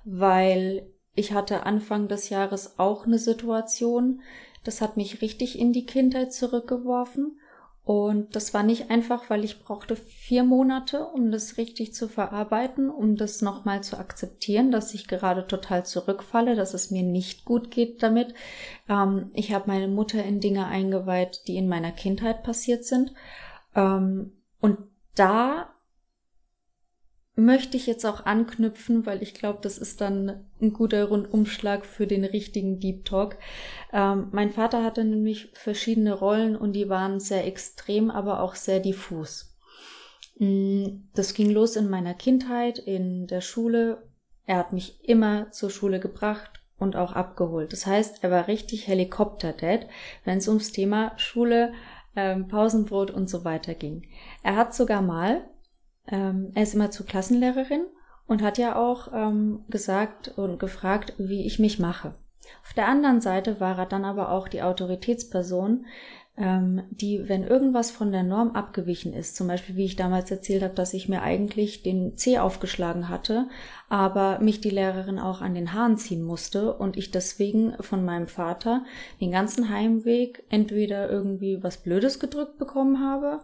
weil ich hatte Anfang des Jahres auch eine Situation, das hat mich richtig in die Kindheit zurückgeworfen und das war nicht einfach, weil ich brauchte vier Monate, um das richtig zu verarbeiten, um das nochmal zu akzeptieren, dass ich gerade total zurückfalle, dass es mir nicht gut geht damit. Ähm, ich habe meine Mutter in Dinge eingeweiht, die in meiner Kindheit passiert sind. Ähm, und da möchte ich jetzt auch anknüpfen, weil ich glaube, das ist dann ein guter Rundumschlag für den richtigen Deep Talk. Ähm, mein Vater hatte nämlich verschiedene Rollen und die waren sehr extrem, aber auch sehr diffus. Mm, das ging los in meiner Kindheit, in der Schule. Er hat mich immer zur Schule gebracht und auch abgeholt. Das heißt, er war richtig Helikopter-Dad, wenn es ums Thema Schule, ähm, Pausenbrot und so weiter ging. Er hat sogar mal ähm, er ist immer zur Klassenlehrerin und hat ja auch ähm, gesagt und gefragt, wie ich mich mache. Auf der anderen Seite war er dann aber auch die Autoritätsperson, ähm, die, wenn irgendwas von der Norm abgewichen ist, zum Beispiel wie ich damals erzählt habe, dass ich mir eigentlich den C aufgeschlagen hatte, aber mich die Lehrerin auch an den Haaren ziehen musste und ich deswegen von meinem Vater den ganzen Heimweg entweder irgendwie was Blödes gedrückt bekommen habe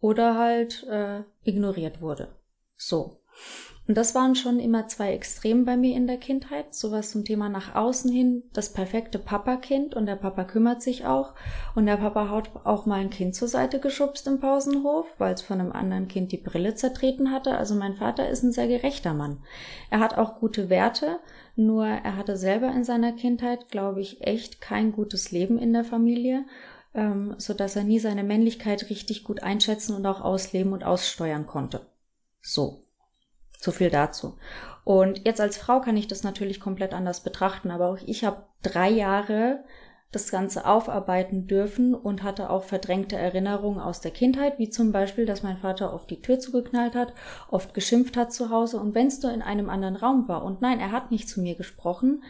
oder halt äh, ignoriert wurde. So. Und das waren schon immer zwei Extreme bei mir in der Kindheit. Sowas zum Thema nach außen hin, das perfekte Papa-Kind und der Papa kümmert sich auch. Und der Papa haut auch mal ein Kind zur Seite geschubst im Pausenhof, weil es von einem anderen Kind die Brille zertreten hatte. Also mein Vater ist ein sehr gerechter Mann. Er hat auch gute Werte, nur er hatte selber in seiner Kindheit, glaube ich, echt kein gutes Leben in der Familie ähm, so dass er nie seine Männlichkeit richtig gut einschätzen und auch ausleben und aussteuern konnte. So. So viel dazu. Und jetzt als Frau kann ich das natürlich komplett anders betrachten, aber auch ich habe drei Jahre das Ganze aufarbeiten dürfen und hatte auch verdrängte Erinnerungen aus der Kindheit, wie zum Beispiel, dass mein Vater oft die Tür zugeknallt hat, oft geschimpft hat zu Hause und wenn es nur in einem anderen Raum war und nein, er hat nicht zu mir gesprochen,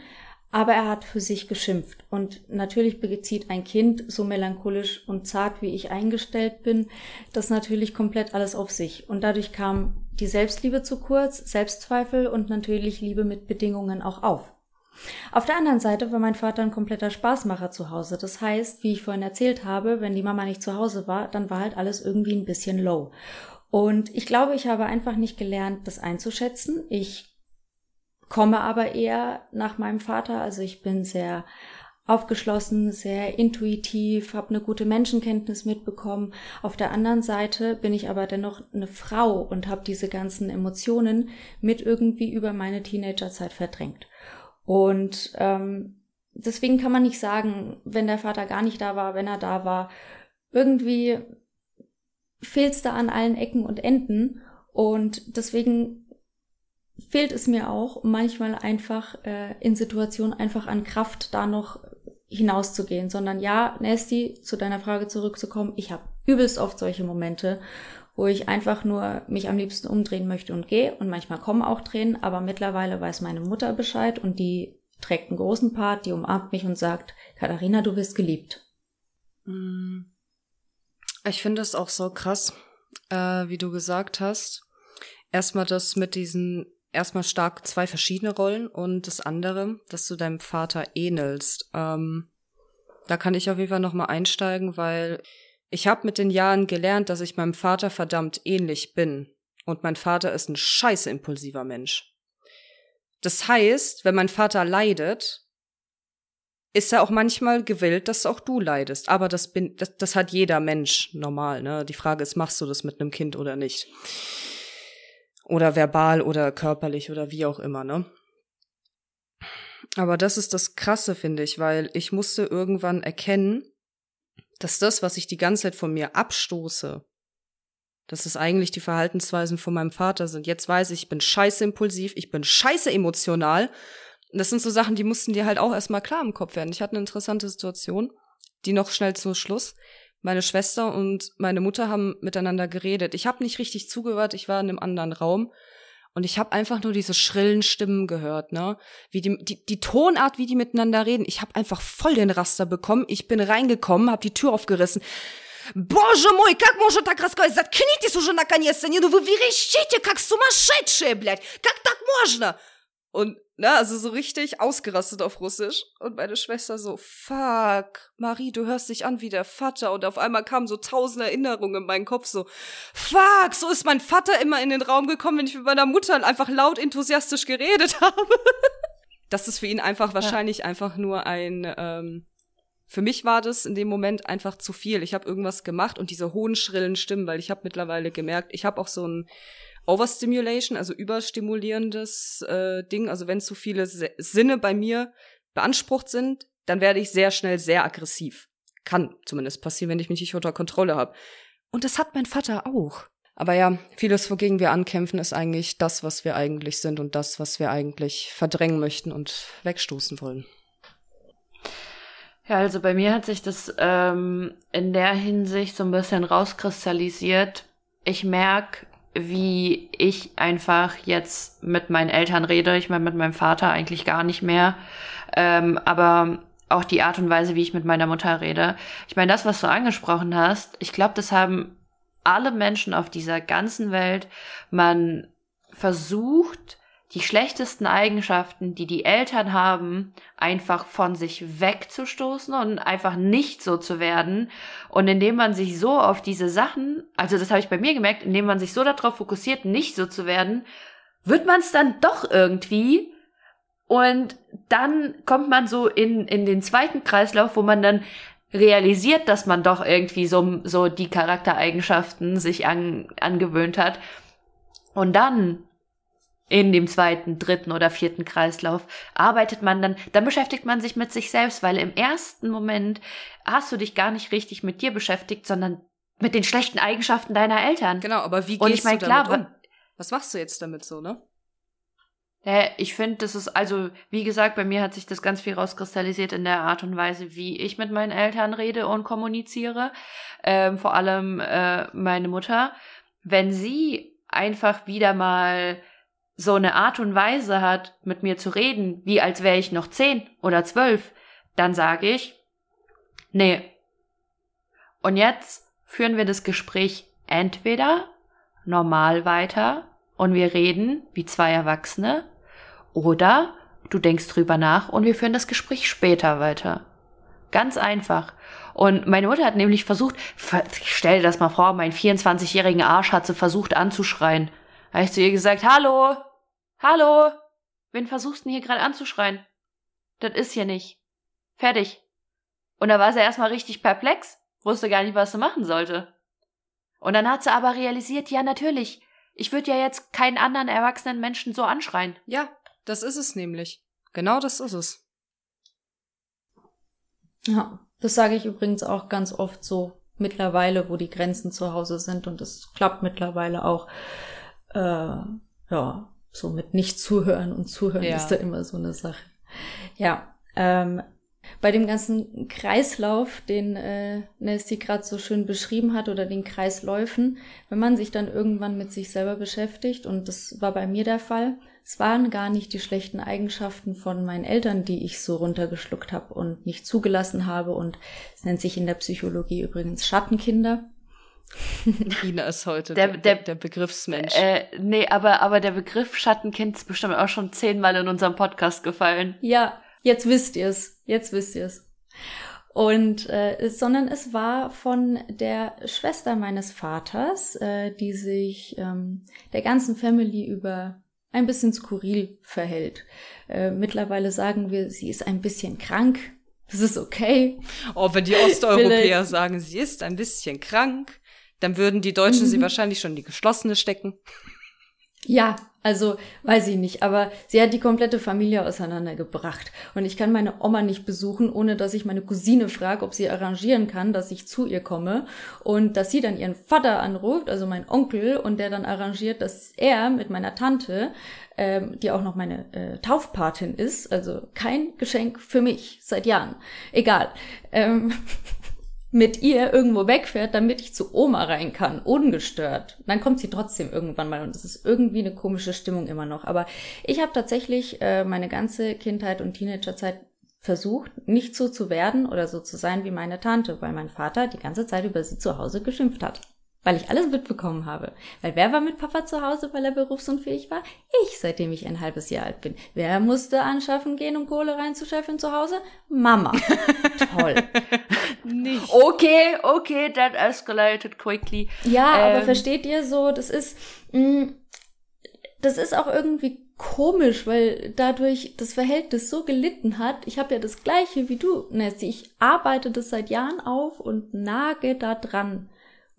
aber er hat für sich geschimpft. Und natürlich bezieht ein Kind, so melancholisch und zart wie ich eingestellt bin, das natürlich komplett alles auf sich. Und dadurch kam die Selbstliebe zu kurz, Selbstzweifel und natürlich Liebe mit Bedingungen auch auf. Auf der anderen Seite war mein Vater ein kompletter Spaßmacher zu Hause. Das heißt, wie ich vorhin erzählt habe, wenn die Mama nicht zu Hause war, dann war halt alles irgendwie ein bisschen low. Und ich glaube, ich habe einfach nicht gelernt, das einzuschätzen. Ich komme aber eher nach meinem Vater. Also ich bin sehr aufgeschlossen, sehr intuitiv, habe eine gute Menschenkenntnis mitbekommen. Auf der anderen Seite bin ich aber dennoch eine Frau und habe diese ganzen Emotionen mit irgendwie über meine Teenagerzeit verdrängt. Und ähm, deswegen kann man nicht sagen, wenn der Vater gar nicht da war, wenn er da war, irgendwie fehlt's da an allen Ecken und Enden. Und deswegen fehlt es mir auch manchmal einfach äh, in Situationen einfach an Kraft, da noch hinauszugehen, sondern ja, Nasty, zu deiner Frage zurückzukommen, ich habe übelst oft solche Momente, wo ich einfach nur mich am liebsten umdrehen möchte und gehe und manchmal kommen auch Tränen, aber mittlerweile weiß meine Mutter Bescheid und die trägt einen großen Part, die umarmt mich und sagt, Katharina, du bist geliebt.
Mm. Ich finde es auch so krass, äh, wie du gesagt hast. Erstmal das mit diesen erstmal stark zwei verschiedene Rollen und das andere, dass du deinem Vater ähnelst. Ähm, da kann ich auf jeden Fall nochmal einsteigen, weil ich habe mit den Jahren gelernt, dass ich meinem Vater verdammt ähnlich bin. Und mein Vater ist ein scheiße impulsiver Mensch. Das heißt, wenn mein Vater leidet, ist er auch manchmal gewillt, dass auch du leidest. Aber das bin, das, das hat jeder Mensch normal, ne? Die Frage ist, machst du das mit einem Kind oder nicht? Oder verbal oder körperlich oder wie auch immer, ne? Aber das ist das Krasse, finde ich, weil ich musste irgendwann erkennen, dass das, was ich die ganze Zeit von mir abstoße, dass es eigentlich die Verhaltensweisen von meinem Vater sind. Jetzt weiß ich, ich bin scheiße impulsiv, ich bin scheiße emotional. Das sind so Sachen, die mussten dir halt auch erstmal klar im Kopf werden. Ich hatte eine interessante Situation, die noch schnell zum Schluss. Meine Schwester und meine Mutter haben miteinander geredet. Ich habe nicht richtig zugehört, ich war in einem anderen Raum und ich habe einfach nur diese schrillen Stimmen gehört, ne? Wie die, die, die Tonart, wie die miteinander reden. Ich habe einfach voll den Raster bekommen. Ich bin reingekommen, habe die Tür aufgerissen. Боже мой, как можно так рассказать? Заткнитесь уже наконец-то! Не, ну вы верещите, как сумасшедшие, блядь! Как так можно? Und, ne, also so richtig ausgerastet auf Russisch. Und meine Schwester so, fuck, Marie, du hörst dich an wie der Vater. Und auf einmal kamen so tausend Erinnerungen in meinen Kopf, so, fuck, so ist mein Vater immer in den Raum gekommen, wenn ich mit meiner Mutter einfach laut enthusiastisch geredet habe. das ist für ihn einfach wahrscheinlich ja. einfach nur ein, ähm, für mich war das in dem Moment einfach zu viel. Ich habe irgendwas gemacht und diese hohen, schrillen Stimmen, weil ich habe mittlerweile gemerkt, ich habe auch so ein Overstimulation, also überstimulierendes äh, Ding. Also wenn zu viele Sinne bei mir beansprucht sind, dann werde ich sehr schnell sehr aggressiv. Kann zumindest passieren, wenn ich mich nicht unter Kontrolle habe. Und das hat mein Vater auch. Aber ja, vieles, wogegen wir ankämpfen, ist eigentlich das, was wir eigentlich sind und das, was wir eigentlich verdrängen möchten und wegstoßen wollen.
Ja, also bei mir hat sich das ähm, in der Hinsicht so ein bisschen rauskristallisiert. Ich merke, wie ich einfach jetzt mit meinen Eltern rede. Ich meine, mit meinem Vater eigentlich gar nicht mehr. Ähm, aber auch die Art und Weise, wie ich mit meiner Mutter rede. Ich meine, das, was du angesprochen hast, ich glaube, das haben alle Menschen auf dieser ganzen Welt. Man versucht, die schlechtesten Eigenschaften, die die Eltern haben, einfach von sich wegzustoßen und einfach nicht so zu werden. Und indem man sich so auf diese Sachen, also das habe ich bei mir gemerkt, indem man sich so darauf fokussiert, nicht so zu werden, wird man es dann doch irgendwie. Und dann kommt man so in, in den zweiten Kreislauf, wo man dann realisiert, dass man doch irgendwie so, so die Charaktereigenschaften sich an, angewöhnt hat. Und dann in dem zweiten, dritten oder vierten Kreislauf arbeitet man dann, dann beschäftigt man sich mit sich selbst, weil im ersten Moment hast du dich gar nicht richtig mit dir beschäftigt, sondern mit den schlechten Eigenschaften deiner Eltern.
Genau, aber wie gehst Und ich mein, du damit klar, um? Was machst du jetzt damit so, ne?
Ja, ich finde, das ist also, wie gesagt, bei mir hat sich das ganz viel rauskristallisiert in der Art und Weise, wie ich mit meinen Eltern rede und kommuniziere. Ähm, vor allem äh, meine Mutter. Wenn sie einfach wieder mal so eine Art und Weise hat, mit mir zu reden, wie als wäre ich noch zehn oder zwölf, dann sage ich, nee. Und jetzt führen wir das Gespräch entweder normal weiter und wir reden wie zwei Erwachsene oder du denkst drüber nach und wir führen das Gespräch später weiter. Ganz einfach. Und meine Mutter hat nämlich versucht, stell dir das mal vor, meinen 24-jährigen Arsch hat sie versucht anzuschreien. Da habe ich zu ihr gesagt, hallo, Hallo? Wen versuchst du denn hier gerade anzuschreien? Das ist hier nicht. Fertig. Und da war sie erstmal richtig perplex, wusste gar nicht, was sie machen sollte. Und dann hat sie aber realisiert, ja, natürlich. Ich würde ja jetzt keinen anderen erwachsenen Menschen so anschreien.
Ja, das ist es nämlich. Genau das ist es.
Ja, das sage ich übrigens auch ganz oft so mittlerweile, wo die Grenzen zu Hause sind und das klappt mittlerweile auch. Äh, ja, so mit nicht zuhören und zuhören ja. ist da immer so eine Sache. Ja, ähm, bei dem ganzen Kreislauf, den äh, Nesty gerade so schön beschrieben hat, oder den Kreisläufen, wenn man sich dann irgendwann mit sich selber beschäftigt, und das war bei mir der Fall, es waren gar nicht die schlechten Eigenschaften von meinen Eltern, die ich so runtergeschluckt habe und nicht zugelassen habe, und es nennt sich in der Psychologie übrigens Schattenkinder.
Ina ist heute der, der, der Begriffsmensch.
Äh, nee, aber, aber der Begriff Schattenkind ist bestimmt auch schon zehnmal in unserem Podcast gefallen.
Ja, jetzt wisst ihr es. Jetzt wisst ihr es. Und äh, sondern es war von der Schwester meines Vaters, äh, die sich ähm, der ganzen Family über ein bisschen skurril verhält. Äh, mittlerweile sagen wir, sie ist ein bisschen krank. Das ist okay.
Oh, wenn die Osteuropäer sagen, sie ist ein bisschen krank, dann würden die Deutschen mhm. sie wahrscheinlich schon in die geschlossene stecken.
Ja, also weiß ich nicht, aber sie hat die komplette Familie auseinandergebracht. Und ich kann meine Oma nicht besuchen, ohne dass ich meine Cousine frage, ob sie arrangieren kann, dass ich zu ihr komme. Und dass sie dann ihren Vater anruft, also mein Onkel, und der dann arrangiert, dass er mit meiner Tante, ähm, die auch noch meine äh, Taufpatin ist, also kein Geschenk für mich seit Jahren. Egal. Ähm, mit ihr irgendwo wegfährt, damit ich zu Oma rein kann, ungestört. Dann kommt sie trotzdem irgendwann mal und es ist irgendwie eine komische Stimmung immer noch. Aber ich habe tatsächlich äh, meine ganze Kindheit und Teenagerzeit versucht, nicht so zu werden oder so zu sein wie meine Tante, weil mein Vater die ganze Zeit über sie zu Hause geschimpft hat weil ich alles mitbekommen habe. Weil wer war mit Papa zu Hause, weil er berufsunfähig war? Ich, seitdem ich ein halbes Jahr alt bin. Wer musste anschaffen gehen, um Kohle reinzuscheffeln zu Hause? Mama. Toll.
Nicht. Okay, okay, that escalated quickly.
Ja, ähm. aber versteht ihr so, das ist, mh, mm, das ist auch irgendwie komisch, weil dadurch das Verhältnis so gelitten hat. Ich habe ja das gleiche wie du, Nessie. Ich arbeite das seit Jahren auf und nage da dran.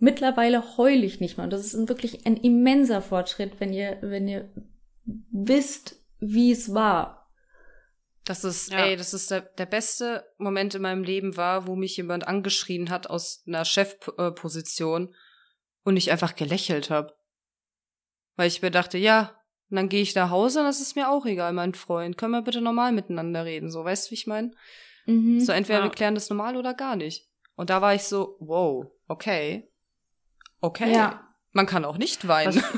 Mittlerweile heule ich nicht mehr. Und das ist wirklich ein immenser Fortschritt, wenn ihr, wenn ihr wisst, wie es war.
Das ist, ja. ey, das ist der, der beste Moment in meinem Leben war, wo mich jemand angeschrien hat aus einer Chefposition und ich einfach gelächelt habe. Weil ich mir dachte, ja, und dann gehe ich nach Hause und das ist mir auch egal, mein Freund. Können wir bitte normal miteinander reden? So, weißt du, wie ich meine? Mhm, so, entweder ja. wir klären das normal oder gar nicht. Und da war ich so, wow, okay. Okay. Ja. Man kann auch nicht weinen.
Was,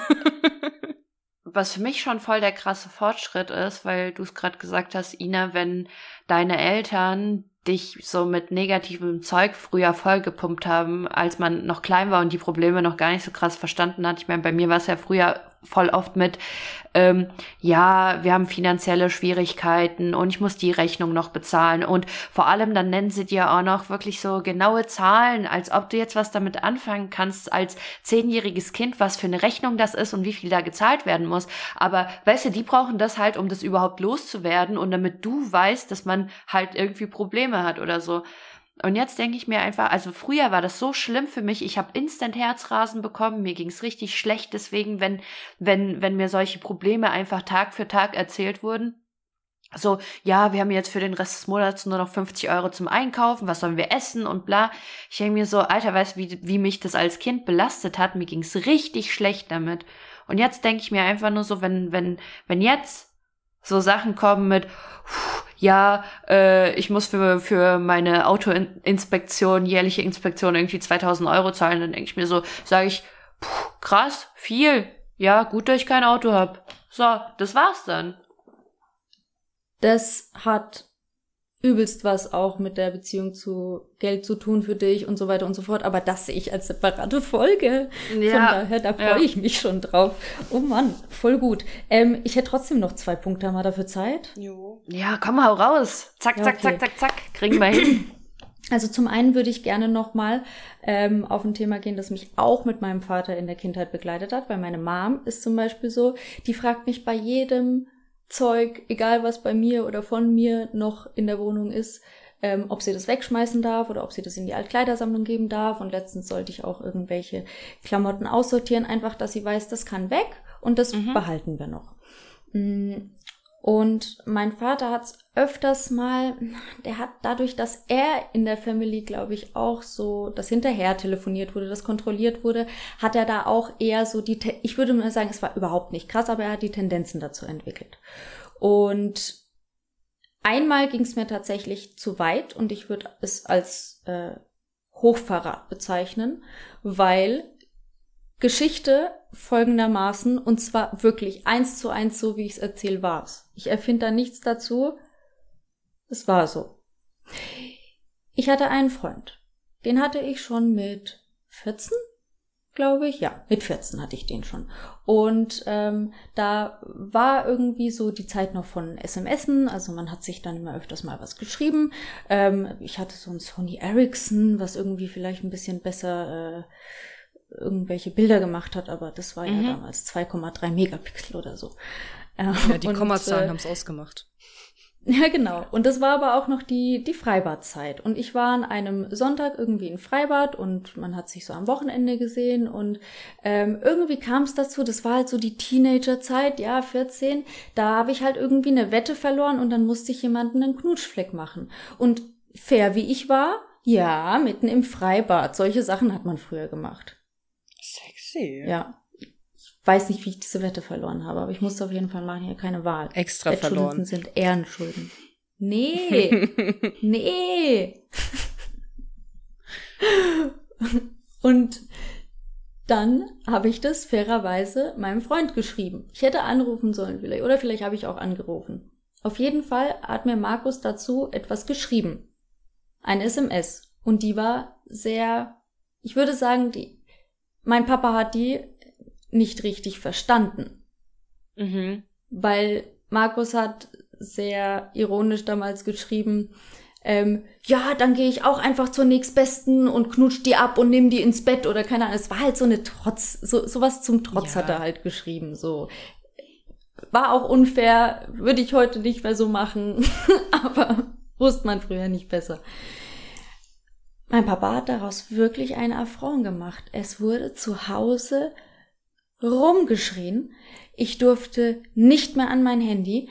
was für mich schon voll der krasse Fortschritt ist, weil du es gerade gesagt hast, Ina, wenn deine Eltern dich so mit negativem Zeug früher vollgepumpt haben, als man noch klein war und die Probleme noch gar nicht so krass verstanden hat. Ich meine, bei mir war es ja früher voll oft mit, ähm, ja, wir haben finanzielle Schwierigkeiten und ich muss die Rechnung noch bezahlen. Und vor allem dann nennen sie dir auch noch wirklich so genaue Zahlen, als ob du jetzt was damit anfangen kannst als zehnjähriges Kind, was für eine Rechnung das ist und wie viel da gezahlt werden muss. Aber weißt du, die brauchen das halt, um das überhaupt loszuwerden und damit du weißt, dass man halt irgendwie Probleme hat oder so. Und jetzt denke ich mir einfach, also früher war das so schlimm für mich, ich habe instant Herzrasen bekommen, mir ging's richtig schlecht, deswegen, wenn, wenn, wenn mir solche Probleme einfach Tag für Tag erzählt wurden. So, ja, wir haben jetzt für den Rest des Monats nur noch 50 Euro zum Einkaufen, was sollen wir essen und bla. Ich denke mir so, Alter, weißt du, wie, wie mich das als Kind belastet hat? Mir ging's richtig schlecht damit. Und jetzt denke ich mir einfach nur so, wenn, wenn, wenn jetzt so Sachen kommen mit, ja, äh, ich muss für, für meine Autoinspektion, jährliche Inspektion irgendwie 2000 Euro zahlen, dann denke ich mir so, sage ich, krass, viel. Ja, gut, dass ich kein Auto hab. So, das war's dann.
Das hat übelst was auch mit der Beziehung zu Geld zu tun für dich und so weiter und so fort. Aber das sehe ich als separate Folge. Ja, Von daher, da freue ja. ich mich schon drauf. Oh Mann, voll gut. Ähm, ich hätte trotzdem noch zwei Punkte. Haben wir dafür Zeit?
Jo. Ja, komm, hau raus. Zack, ja, zack, okay. zack, zack, zack. Kriegen wir hin.
Also zum einen würde ich gerne nochmal ähm, auf ein Thema gehen, das mich auch mit meinem Vater in der Kindheit begleitet hat, weil meine Mom ist zum Beispiel so, die fragt mich bei jedem Zeug, egal was bei mir oder von mir noch in der Wohnung ist, ähm, ob sie das wegschmeißen darf oder ob sie das in die Altkleidersammlung geben darf. Und letztens sollte ich auch irgendwelche Klamotten aussortieren, einfach, dass sie weiß, das kann weg und das mhm. behalten wir noch. Und mein Vater hat es öfters mal, der hat dadurch, dass er in der Family, glaube ich, auch so, das hinterher telefoniert wurde, das kontrolliert wurde, hat er da auch eher so die, ich würde mal sagen, es war überhaupt nicht krass, aber er hat die Tendenzen dazu entwickelt. Und einmal ging es mir tatsächlich zu weit und ich würde es als äh, Hochverrat bezeichnen, weil Geschichte folgendermaßen, und zwar wirklich eins zu eins so, wie ich es erzähle, war's. Ich erfinde da nichts dazu. Es war so. Ich hatte einen Freund. Den hatte ich schon mit 14, glaube ich. Ja, mit 14 hatte ich den schon. Und ähm, da war irgendwie so die Zeit noch von SMSen, also man hat sich dann immer öfters mal was geschrieben. Ähm, ich hatte so ein Sony Ericsson, was irgendwie vielleicht ein bisschen besser äh, irgendwelche Bilder gemacht hat, aber das war mhm. ja damals 2,3 Megapixel oder so.
ja, die und, Kommazahlen äh, haben es ausgemacht.
Ja, genau. Und das war aber auch noch die, die Freibadzeit. Und ich war an einem Sonntag irgendwie in Freibad und man hat sich so am Wochenende gesehen und ähm, irgendwie kam es dazu, das war halt so die Teenagerzeit, ja, 14, da habe ich halt irgendwie eine Wette verloren und dann musste ich jemanden einen Knutschfleck machen. Und fair wie ich war, ja, mitten im Freibad. Solche Sachen hat man früher gemacht.
Sexy.
Ja. Ich weiß nicht, wie ich diese Wette verloren habe, aber ich musste auf jeden Fall machen, hier keine Wahl.
Extra
Wettschulden
verloren.
sind Ehrenschulden. Nee, nee. Und dann habe ich das fairerweise meinem Freund geschrieben. Ich hätte anrufen sollen vielleicht, oder vielleicht habe ich auch angerufen. Auf jeden Fall hat mir Markus dazu etwas geschrieben. Ein SMS. Und die war sehr, ich würde sagen, die, mein Papa hat die nicht richtig verstanden
Mhm.
weil Markus hat sehr ironisch damals geschrieben, ähm, ja, dann gehe ich auch einfach zur nächstbesten und knutsch die ab und nimm die ins Bett oder keine Ahnung. Es war halt so eine Trotz, so sowas zum Trotz
Ja.
hat er halt geschrieben. So war auch unfair, würde ich heute nicht mehr so machen, aber wusste man früher nicht besser. Mein Papa hat daraus wirklich einen Affront gemacht. Es wurde zu Hause rumgeschrien. Ich durfte nicht mehr an mein Handy.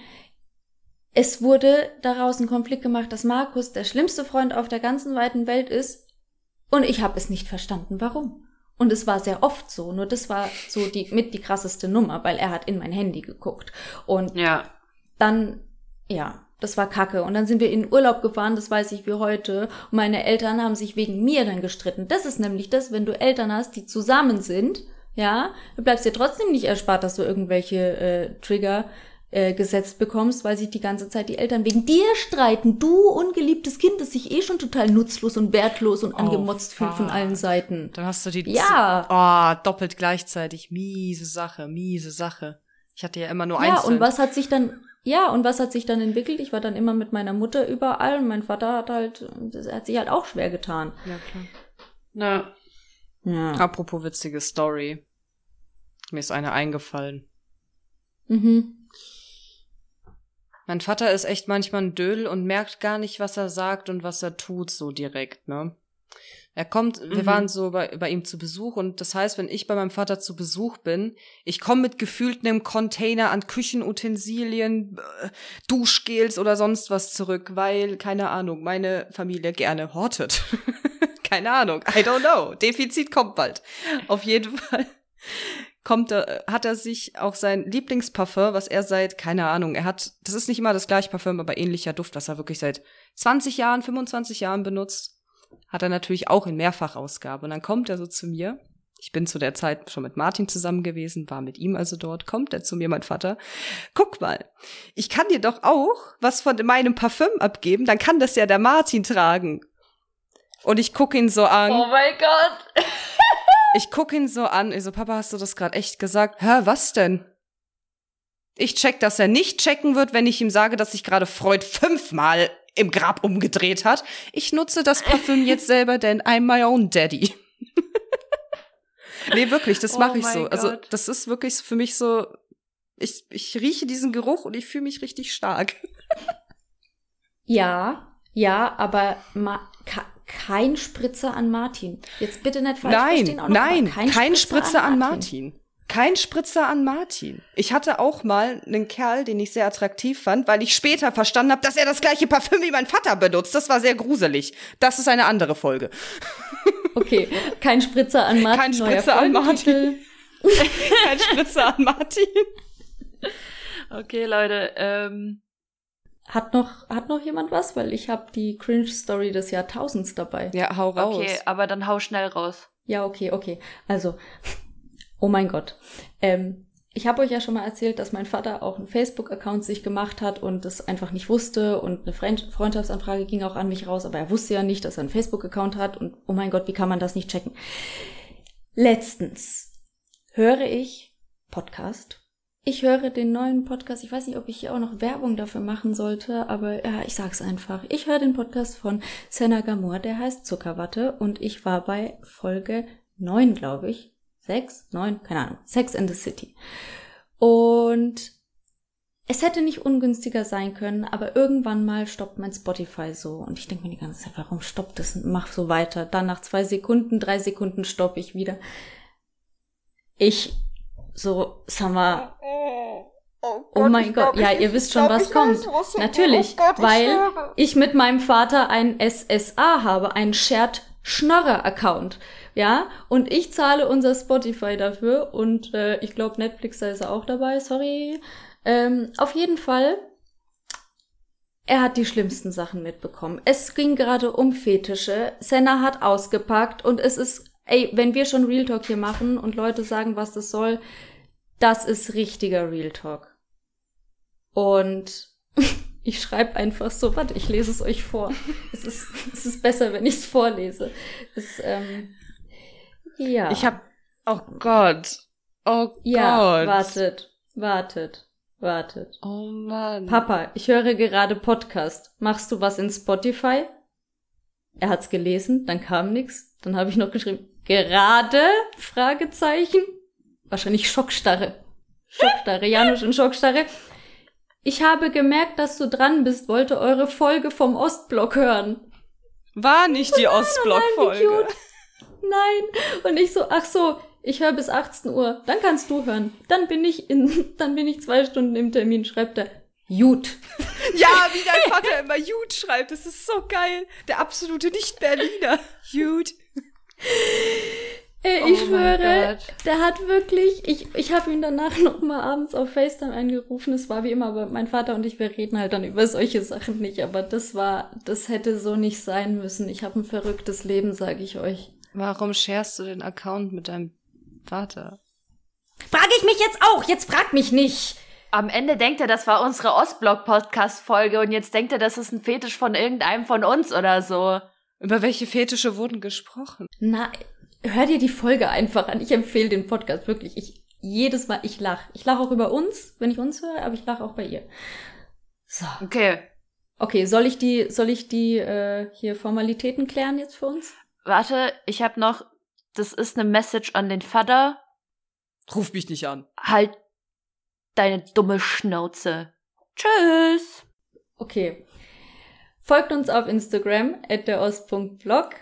Es wurde daraus ein Konflikt gemacht, dass Markus der schlimmste Freund auf der ganzen weiten Welt ist. Und ich habe es nicht verstanden, warum. Und es war sehr oft so. Nur das war so die mit die krasseste Nummer, weil er hat in mein Handy geguckt. Und
Ja.
dann, ja, das war kacke. Und dann sind wir in Urlaub gefahren, das weiß ich wie heute. Und meine Eltern haben sich wegen mir dann gestritten. Das ist nämlich das, wenn du Eltern hast, die zusammen sind, ja, du bleibst dir trotzdem nicht erspart, dass du irgendwelche äh, Trigger äh, gesetzt bekommst, weil sich die ganze Zeit die Eltern wegen dir streiten. Du ungeliebtes Kind, das sich eh schon total nutzlos und wertlos und
Oh,
angemotzt fühlt von allen Seiten.
Dann hast du die
Ja.
Oh, doppelt gleichzeitig. Miese Sache, miese Sache. Ich hatte ja immer nur
Ja,
einzeln.
und was hat sich dann, ja, und was hat sich dann entwickelt? Ich war dann immer mit meiner Mutter überall und mein Vater hat halt, das hat sich halt auch schwer getan.
Ja, klar.
Ja.
Ja.
Apropos witzige Story. Mir ist eine eingefallen.
Mhm.
Mein Vater ist echt manchmal ein Dödel und merkt gar nicht, was er sagt und was er tut, so direkt, ne? Er kommt, wir
Mhm.
waren so bei, bei ihm zu Besuch und das heißt, wenn ich bei meinem Vater zu Besuch bin, ich komme mit gefühlt einem Container an Küchenutensilien, äh, Duschgels oder sonst was zurück, weil, keine Ahnung, meine Familie gerne hortet. keine Ahnung, I don't know. Defizit kommt bald. Auf jeden Fall kommt er, hat er sich auch sein Lieblingsparfum, was er seit, keine Ahnung, er hat, das ist nicht immer das gleiche Parfüm, aber ähnlicher Duft, was er wirklich seit 20 Jahren, 25 Jahren benutzt, hat er natürlich auch in Mehrfachausgabe. Und dann kommt er so zu mir. Ich bin zu der Zeit schon mit Martin zusammen gewesen, war mit ihm also dort, kommt er zu mir, mein Vater. Guck mal, ich kann dir doch auch was von meinem Parfüm abgeben, dann kann das ja der Martin tragen. Und ich guck ihn so an.
Oh mein Gott.
Ich guck ihn so an, ich so, Papa, hast du das gerade echt gesagt? Hä, was denn? Ich check, dass er nicht checken wird, wenn ich ihm sage, dass sich gerade Freud fünfmal im Grab umgedreht hat. Ich nutze das Parfüm jetzt selber, denn I'm my own daddy. nee, wirklich, das
Oh
mache ich
mein
so. Also,
Gott.
das ist wirklich für mich so, ich, ich rieche diesen Geruch und ich fühle mich richtig stark.
Ja, ja, aber ma kein Spritzer an Martin. Jetzt bitte nicht falsch
Nein,
verstehen. auch
nein,
mal.
kein, Spritzer, an Martin. Kein Spritzer an Martin. Ich hatte auch mal einen Kerl, den ich sehr attraktiv fand, weil ich später verstanden habe, dass er das gleiche Parfüm wie mein Vater benutzt. Das war sehr gruselig. Das ist eine andere Folge.
Okay, kein Spritzer an Martin.
Kein Spritzer an
Folgentitel.
Kein Spritzer an Martin.
Okay, Leute, ähm,
Hat noch, hat noch jemand was? Weil ich habe die Cringe-Story des Jahrtausends dabei.
Ja, hau raus.
okay, aber dann hau schnell raus.
Ja, okay, okay. Also, oh mein Gott. Ähm, ich habe euch ja schon mal erzählt, dass mein Vater auch einen Facebook-Account sich gemacht hat und das einfach nicht wusste und eine Freund Freundschaftsanfrage ging auch an mich raus, aber er wusste ja nicht, dass er einen Facebook-Account hat und oh mein Gott, wie kann man das nicht checken? Letztens höre ich Podcast. Ich höre den neuen Podcast. Ich weiß nicht, ob ich hier auch noch Werbung dafür machen sollte, aber ja, ich sag's einfach. Ich höre den Podcast von Senna Gamor, der heißt Zuckerwatte und ich war bei Folge 9, glaube ich. Sechs, neun, keine Ahnung. Sex in the City. Und es hätte nicht ungünstiger sein können, aber irgendwann mal stoppt mein Spotify so. Und ich denke mir die ganze Zeit, warum stoppt es? Mach so weiter. Dann nach zwei Sekunden, drei Sekunden stoppe ich wieder. Ich, so, sag mal,
Oh, oh,
oh mein Gott, ja, ihr wisst schon, was kommt. Natürlich, weil ich mit meinem Vater ein SSA habe, ein Shared Schnorrer Account. Ja, und ich zahle unser Spotify dafür und äh, ich glaube Netflix da ist er auch dabei, sorry. Ähm, auf jeden Fall, er hat die schlimmsten Sachen mitbekommen. Es ging gerade um Fetische. Senna hat ausgepackt und es ist, ey, wenn wir schon Real Talk hier machen und Leute sagen, was das soll, das ist richtiger Real Talk. Und ich schreibe einfach so, warte, ich lese es euch vor. es, ist, es ist besser, wenn ich es vorlese. Es, ähm, ja.
Ich hab, oh Gott. Oh
ja,
Gott.
wartet, wartet, wartet.
Oh Mann.
Papa, ich höre gerade Podcast. Machst du was in Spotify? Er hat's gelesen, dann kam nix. Dann habe ich noch geschrieben, gerade? Fragezeichen. Wahrscheinlich Schockstarre. Schockstarre, Janusz in Schockstarre. Ich habe gemerkt, dass du dran bist, wollte eure Folge vom Ostblock hören.
War nicht die Ostblock-Folge.
Nein. Und ich so, ach so, ich höre bis 18 Uhr. Dann kannst du hören. Dann bin ich in, dann bin ich zwei Stunden im Termin, schreibt er. Gut.
Ja, wie dein Vater immer Jude schreibt. Das ist so geil. Der absolute Nicht-Berliner. Jude.
Ey,
Oh
ich
mein
schwöre, der hat wirklich, ich, ich habe ihn danach noch mal abends auf FaceTime angerufen. Es war wie immer, aber mein Vater und ich, wir reden halt dann über solche Sachen nicht. Aber das war, das hätte so nicht sein müssen. Ich habe ein verrücktes Leben, sage ich euch.
Warum sharest du den Account mit deinem Vater?
Frage ich mich jetzt auch. Jetzt frag mich nicht.
Am Ende denkt er, das war unsere Ostblock-Podcast-Folge und jetzt denkt er, das ist ein Fetisch von irgendeinem von uns oder so.
Über welche Fetische wurden gesprochen?
Na, hör dir die Folge einfach an. Ich empfehle den Podcast wirklich. Ich jedes Mal, ich lach. Ich lache auch über uns, wenn ich uns höre, aber ich lache auch bei ihr. So.
Okay,
Okay, soll ich die, soll ich die äh, hier Formalitäten klären jetzt für uns?
warte, ich habe noch, das ist eine Message an den Vater.
Ruf mich nicht an.
Halt deine dumme Schnauze. Tschüss.
Okay. Folgt uns auf Instagram, at derost.blog.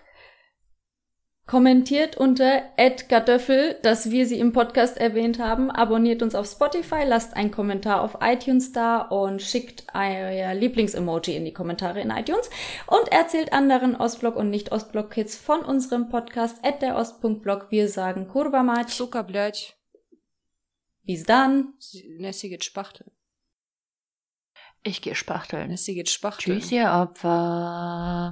Kommentiert unter @gardöffel, dass wir sie im Podcast erwähnt haben. Abonniert uns auf Spotify, lasst einen Kommentar auf iTunes da und schickt euer Lieblingsemoji in die Kommentare in iTunes und erzählt anderen Ostblock und nicht Ostblock Kids von unserem Podcast at derost.blog. Wir sagen Kurva Mać.
Zucker, blöd.
Bis dann.
Nessie geht spachteln.
Ich gehe spachteln.
Nessie geht spachteln.
Tschüss, ihr Opfer.